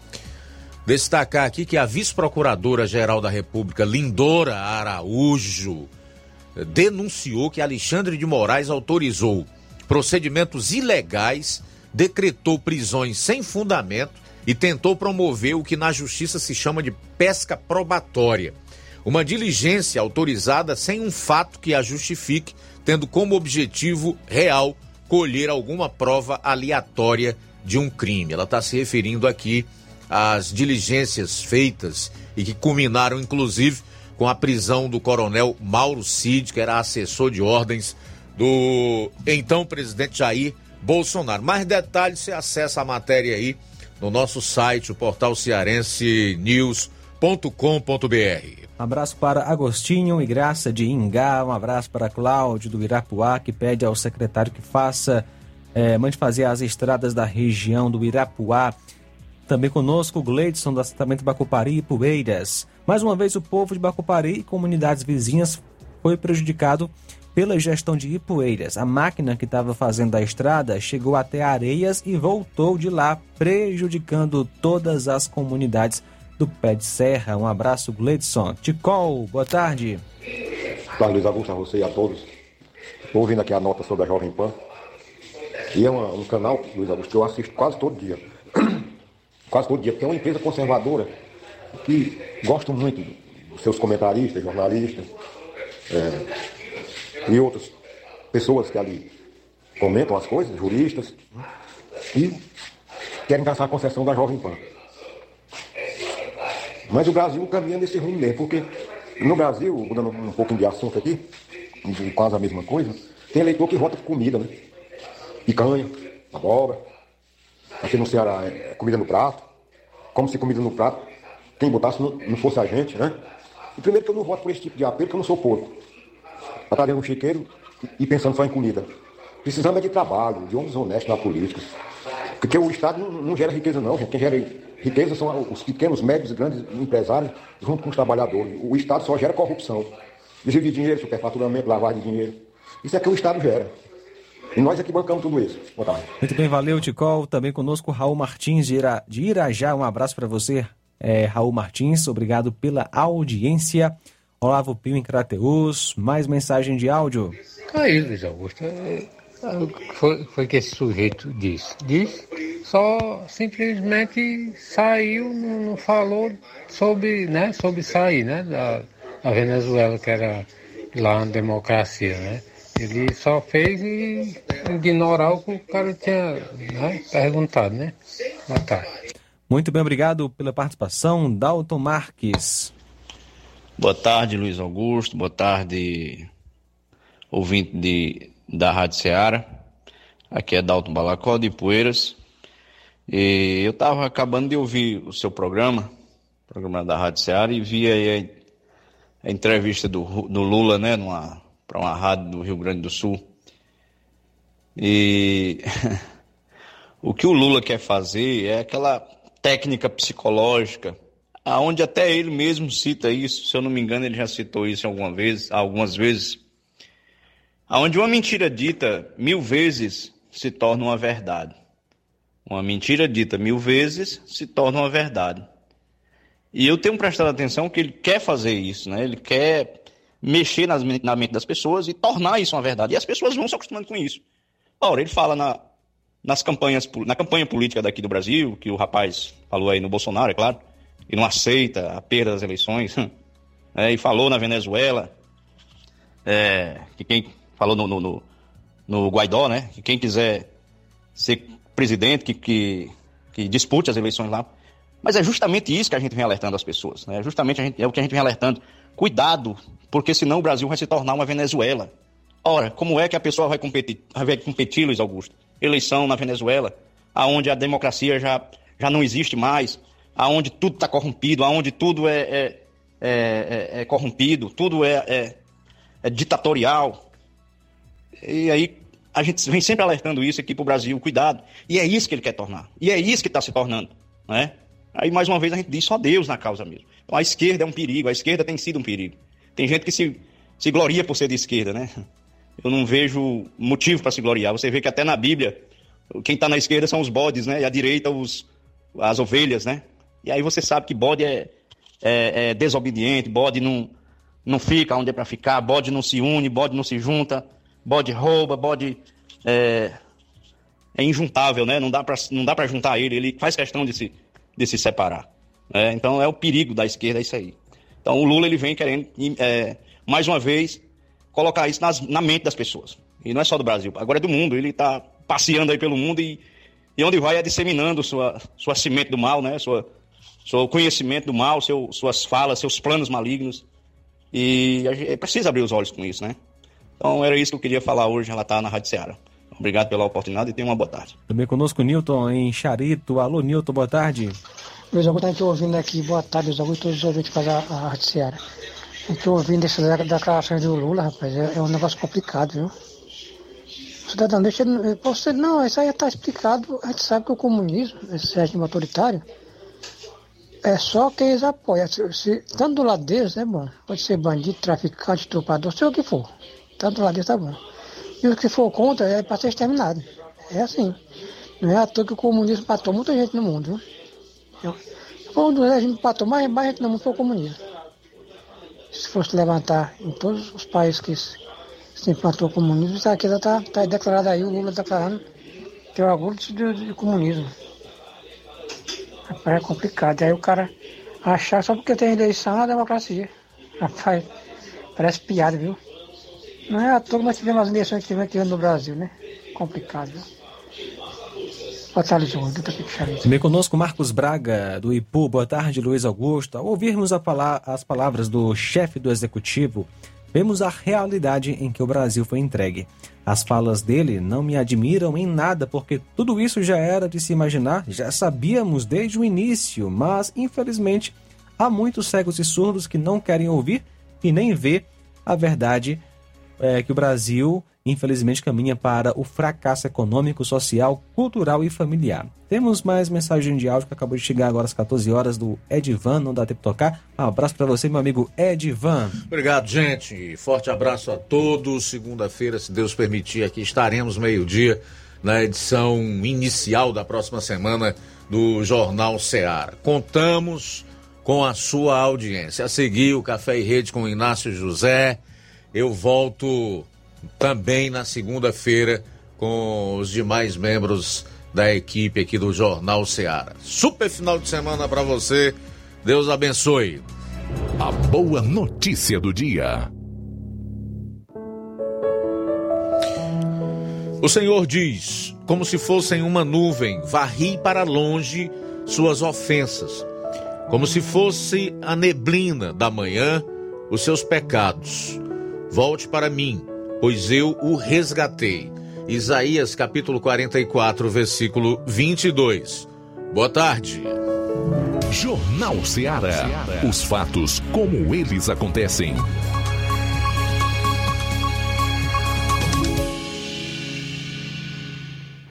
destacar aqui que a vice-procuradora-geral da República, Lindora Araújo, denunciou que Alexandre de Moraes autorizou procedimentos ilegais, decretou prisões sem fundamento e tentou promover o que na justiça se chama de pesca probatória. Uma diligência autorizada sem um fato que a justifique, tendo como objetivo real colher alguma prova aleatória de um crime. Ela está se referindo aqui às diligências feitas e que culminaram, inclusive, com a prisão do coronel Mauro Cid, que era assessor de ordens do então presidente Jair Bolsonaro. Mais detalhes você acessa a matéria aí no nosso site, o portal cearense news.com.br. Um abraço para Agostinho e Graça de Ingá, um abraço para Cláudio do Irapuá, que pede ao secretário que faça, é, mande fazer as estradas da região do Irapuá. Também conosco Gleidson do assentamento Bacupari e Poeiras. Mais uma vez o povo de Bacupari e comunidades vizinhas foi prejudicado pela gestão de Ipueiras. A máquina que estava fazendo a estrada chegou até Areias e voltou de lá, prejudicando todas as comunidades do Pé de Serra. Um abraço, Gleidson. Ticol, boa tarde. Boa Luiz Augusto, a você e a todos. Estou ouvindo aqui a nota sobre a Jovem Pan. E é uma, um canal, Luiz Augusto, que eu assisto quase todo dia. quase todo dia, porque é uma empresa conservadora que gosto muito dos seus comentaristas, jornalistas é, e outras pessoas que ali comentam as coisas, juristas, e querem caçar a concessão da Jovem Pan. Mas o Brasil caminha nesse rumo mesmo, porque no Brasil, mudando um pouquinho de assunto aqui, quase a mesma coisa, tem eleitor que vota por comida, né? Picanha, abóbora. Aqui no Ceará é comida no prato. Como se comida no prato, quem botasse não, fosse a gente, né? E primeiro que eu não voto por esse tipo de apelo, porque eu não sou porco. Dentro um chiqueiro e pensando só em comida. Precisamos é de trabalho, de homens honestos na política. Porque o Estado não, não gera riqueza não. Quem gera riqueza são os pequenos, médios e grandes empresários junto com os trabalhadores. O Estado só gera corrupção. Desvio de dinheiro, superfaturamento, lavagem de dinheiro. Isso é que o Estado gera. E nós aqui bancamos tudo isso. Boa tarde. Muito bem, valeu, Ticol. Também conosco Raul Martins de, de Irajá. Um abraço para você, é, Raul Martins. Obrigado pela audiência. Olavo Pio em Crateus. Mais mensagem de áudio. Aí, Luiz Augusto. É, é, foi, foi que esse sujeito disse. Disse, só simplesmente saiu, não, falou sobre, né, sobre sair, né, da, da Venezuela, que era lá uma democracia, né? Ele só fez e ignorar o que o cara tinha né, perguntado, né? Boa tarde. Muito bem, obrigado pela participação. Dalton Marques. Boa tarde, Luiz Augusto. Boa tarde, ouvinte de, da Rádio Ceará. Aqui é Dalton Balacó, de Poeiras. E eu estava acabando de ouvir o seu programa, programa da Rádio Ceará, e vi aí a, a entrevista do, do Lula, né, para uma rádio do Rio Grande do Sul. E o que o Lula quer fazer é aquela técnica psicológica, aonde até ele mesmo cita isso, se eu não me engano, ele já citou isso alguma vez, algumas vezes, aonde uma mentira dita mil vezes se torna uma verdade. Uma mentira dita mil vezes se torna uma verdade. E eu tenho prestado atenção que ele quer fazer isso, né? Ele quer mexer nas, na mente das pessoas e tornar isso uma verdade. E as pessoas vão se acostumando com isso. Ora, ele fala na, nas campanhas, na campanha política daqui do Brasil, que o rapaz falou aí no Bolsonaro, é claro, e não aceita a perda das eleições, é, e falou na Venezuela, é, que quem falou no, no, no, no, Guaidó, né, que quem quiser ser presidente, que, que, que dispute as eleições lá. Mas é justamente isso que a gente vem alertando as pessoas, né? justamente gente, é o que a gente vem alertando. Cuidado, porque senão o Brasil vai se tornar uma Venezuela. Ora, como é que a pessoa vai competir, vai competir Luiz Augusto? Eleição na Venezuela, aonde a democracia já, já não existe mais, aonde tudo está corrompido, aonde tudo é, é, é, é corrompido, tudo é, é, ditatorial. E aí a gente vem sempre alertando isso aqui para o Brasil, cuidado. E é isso que ele quer tornar. E é isso que está se tornando. Né? Aí, mais uma vez, a gente diz só Deus na causa mesmo. Então, a esquerda é um perigo, a esquerda tem sido um perigo. Tem gente que se, se gloria por ser de esquerda, né? Eu não vejo motivo para se gloriar. Você vê que até na Bíblia, quem está na esquerda são os bodes, né? E à direita, os, as ovelhas, né? E aí você sabe que bode é, é, é desobediente, bode não, não fica onde é para ficar, bode não se une, bode não se junta, bode rouba, bode é, é injuntável, né? Não dá para juntar ele, ele faz questão de se, de se separar. Né? Então é o perigo da esquerda, isso aí. Então o Lula ele vem querendo, é, mais uma vez, colocar isso nas, na mente das pessoas. E não é só do Brasil, agora é do mundo. Ele está passeando aí pelo mundo e, e onde vai é disseminando sua, sua semente do mal, né? Sua, seu conhecimento do mal, seu, suas falas, seus planos malignos. E a gente precisa abrir os olhos com isso, né? Então era isso que eu queria falar hoje, relatar na Rádio Ceará. Obrigado pela oportunidade e tenha uma boa tarde. Também conosco Newton em Charito. Alô, Newton, boa tarde. Luiz Augusto, a gente ouvindo aqui, boa tarde, Luiz Augusto, todos os ouvintes que fazem a, Rádio Ceará. A gente ouvindo essas declarações do Lula, rapaz, é, é um negócio complicado, viu? cidadão, deixa. Você, não, isso aí está explicado. A gente sabe que o comunismo, esse regime autoritário, é só quem eles apoiam. Se, se, tanto do lado deles, é bom. Pode ser bandido, traficante, tropador, seja o que for. Tanto do lado deles tá bom. E o que for contra é para ser exterminado. É assim. Não é à toa que o comunismo matou muita gente no mundo. Foi um dos regimes que matou mais, mais gente no mundo foi o comunismo. Se fosse levantar em todos os países que se implantou o comunismo, isso aqui está tá declarado aí, o Lula declarando que é o orgulho de, de comunismo. Rapaz, é complicado. Aí o cara achar só porque tem eleição na democracia. Rapaz, parece piada, viu? Não é à toa que nós tivemos as eleições que tivemos no Brasil, né? Complicado, viu? Também conosco Marcos Braga, do IPU. Boa tarde, Luiz Augusto. Ao ouvirmos pala as palavras do chefe do executivo, vemos a realidade em que o Brasil foi entregue. As falas dele não me admiram em nada, porque tudo isso já era de se imaginar, já sabíamos desde o início, mas infelizmente há muitos cegos e surdos que não querem ouvir e nem ver a verdade é, que o Brasil infelizmente caminha para o fracasso econômico, social, cultural e familiar. Temos mais mensagem de áudio que acabou de chegar agora às 14 horas do Edivan, não dá tempo de tocar. Um abraço para você, meu amigo Edivan. Obrigado, gente. Forte abraço a todos. Segunda-feira, se Deus permitir, aqui estaremos meio-dia na edição inicial da próxima semana do Jornal Ceará. Contamos com a sua audiência. A seguir, o Café e Rede com Inácio José. Eu volto também na segunda-feira com os demais membros da equipe aqui do Jornal Ceará. Super final de semana para você. Deus abençoe. A boa notícia do dia. O Senhor diz, como se fossem uma nuvem, varri para longe suas ofensas, como se fosse a neblina da manhã, os seus pecados. Volte para mim pois eu o resgatei. Isaías capítulo 44, versículo 22. Boa tarde. Jornal Ceará. Os fatos como eles acontecem.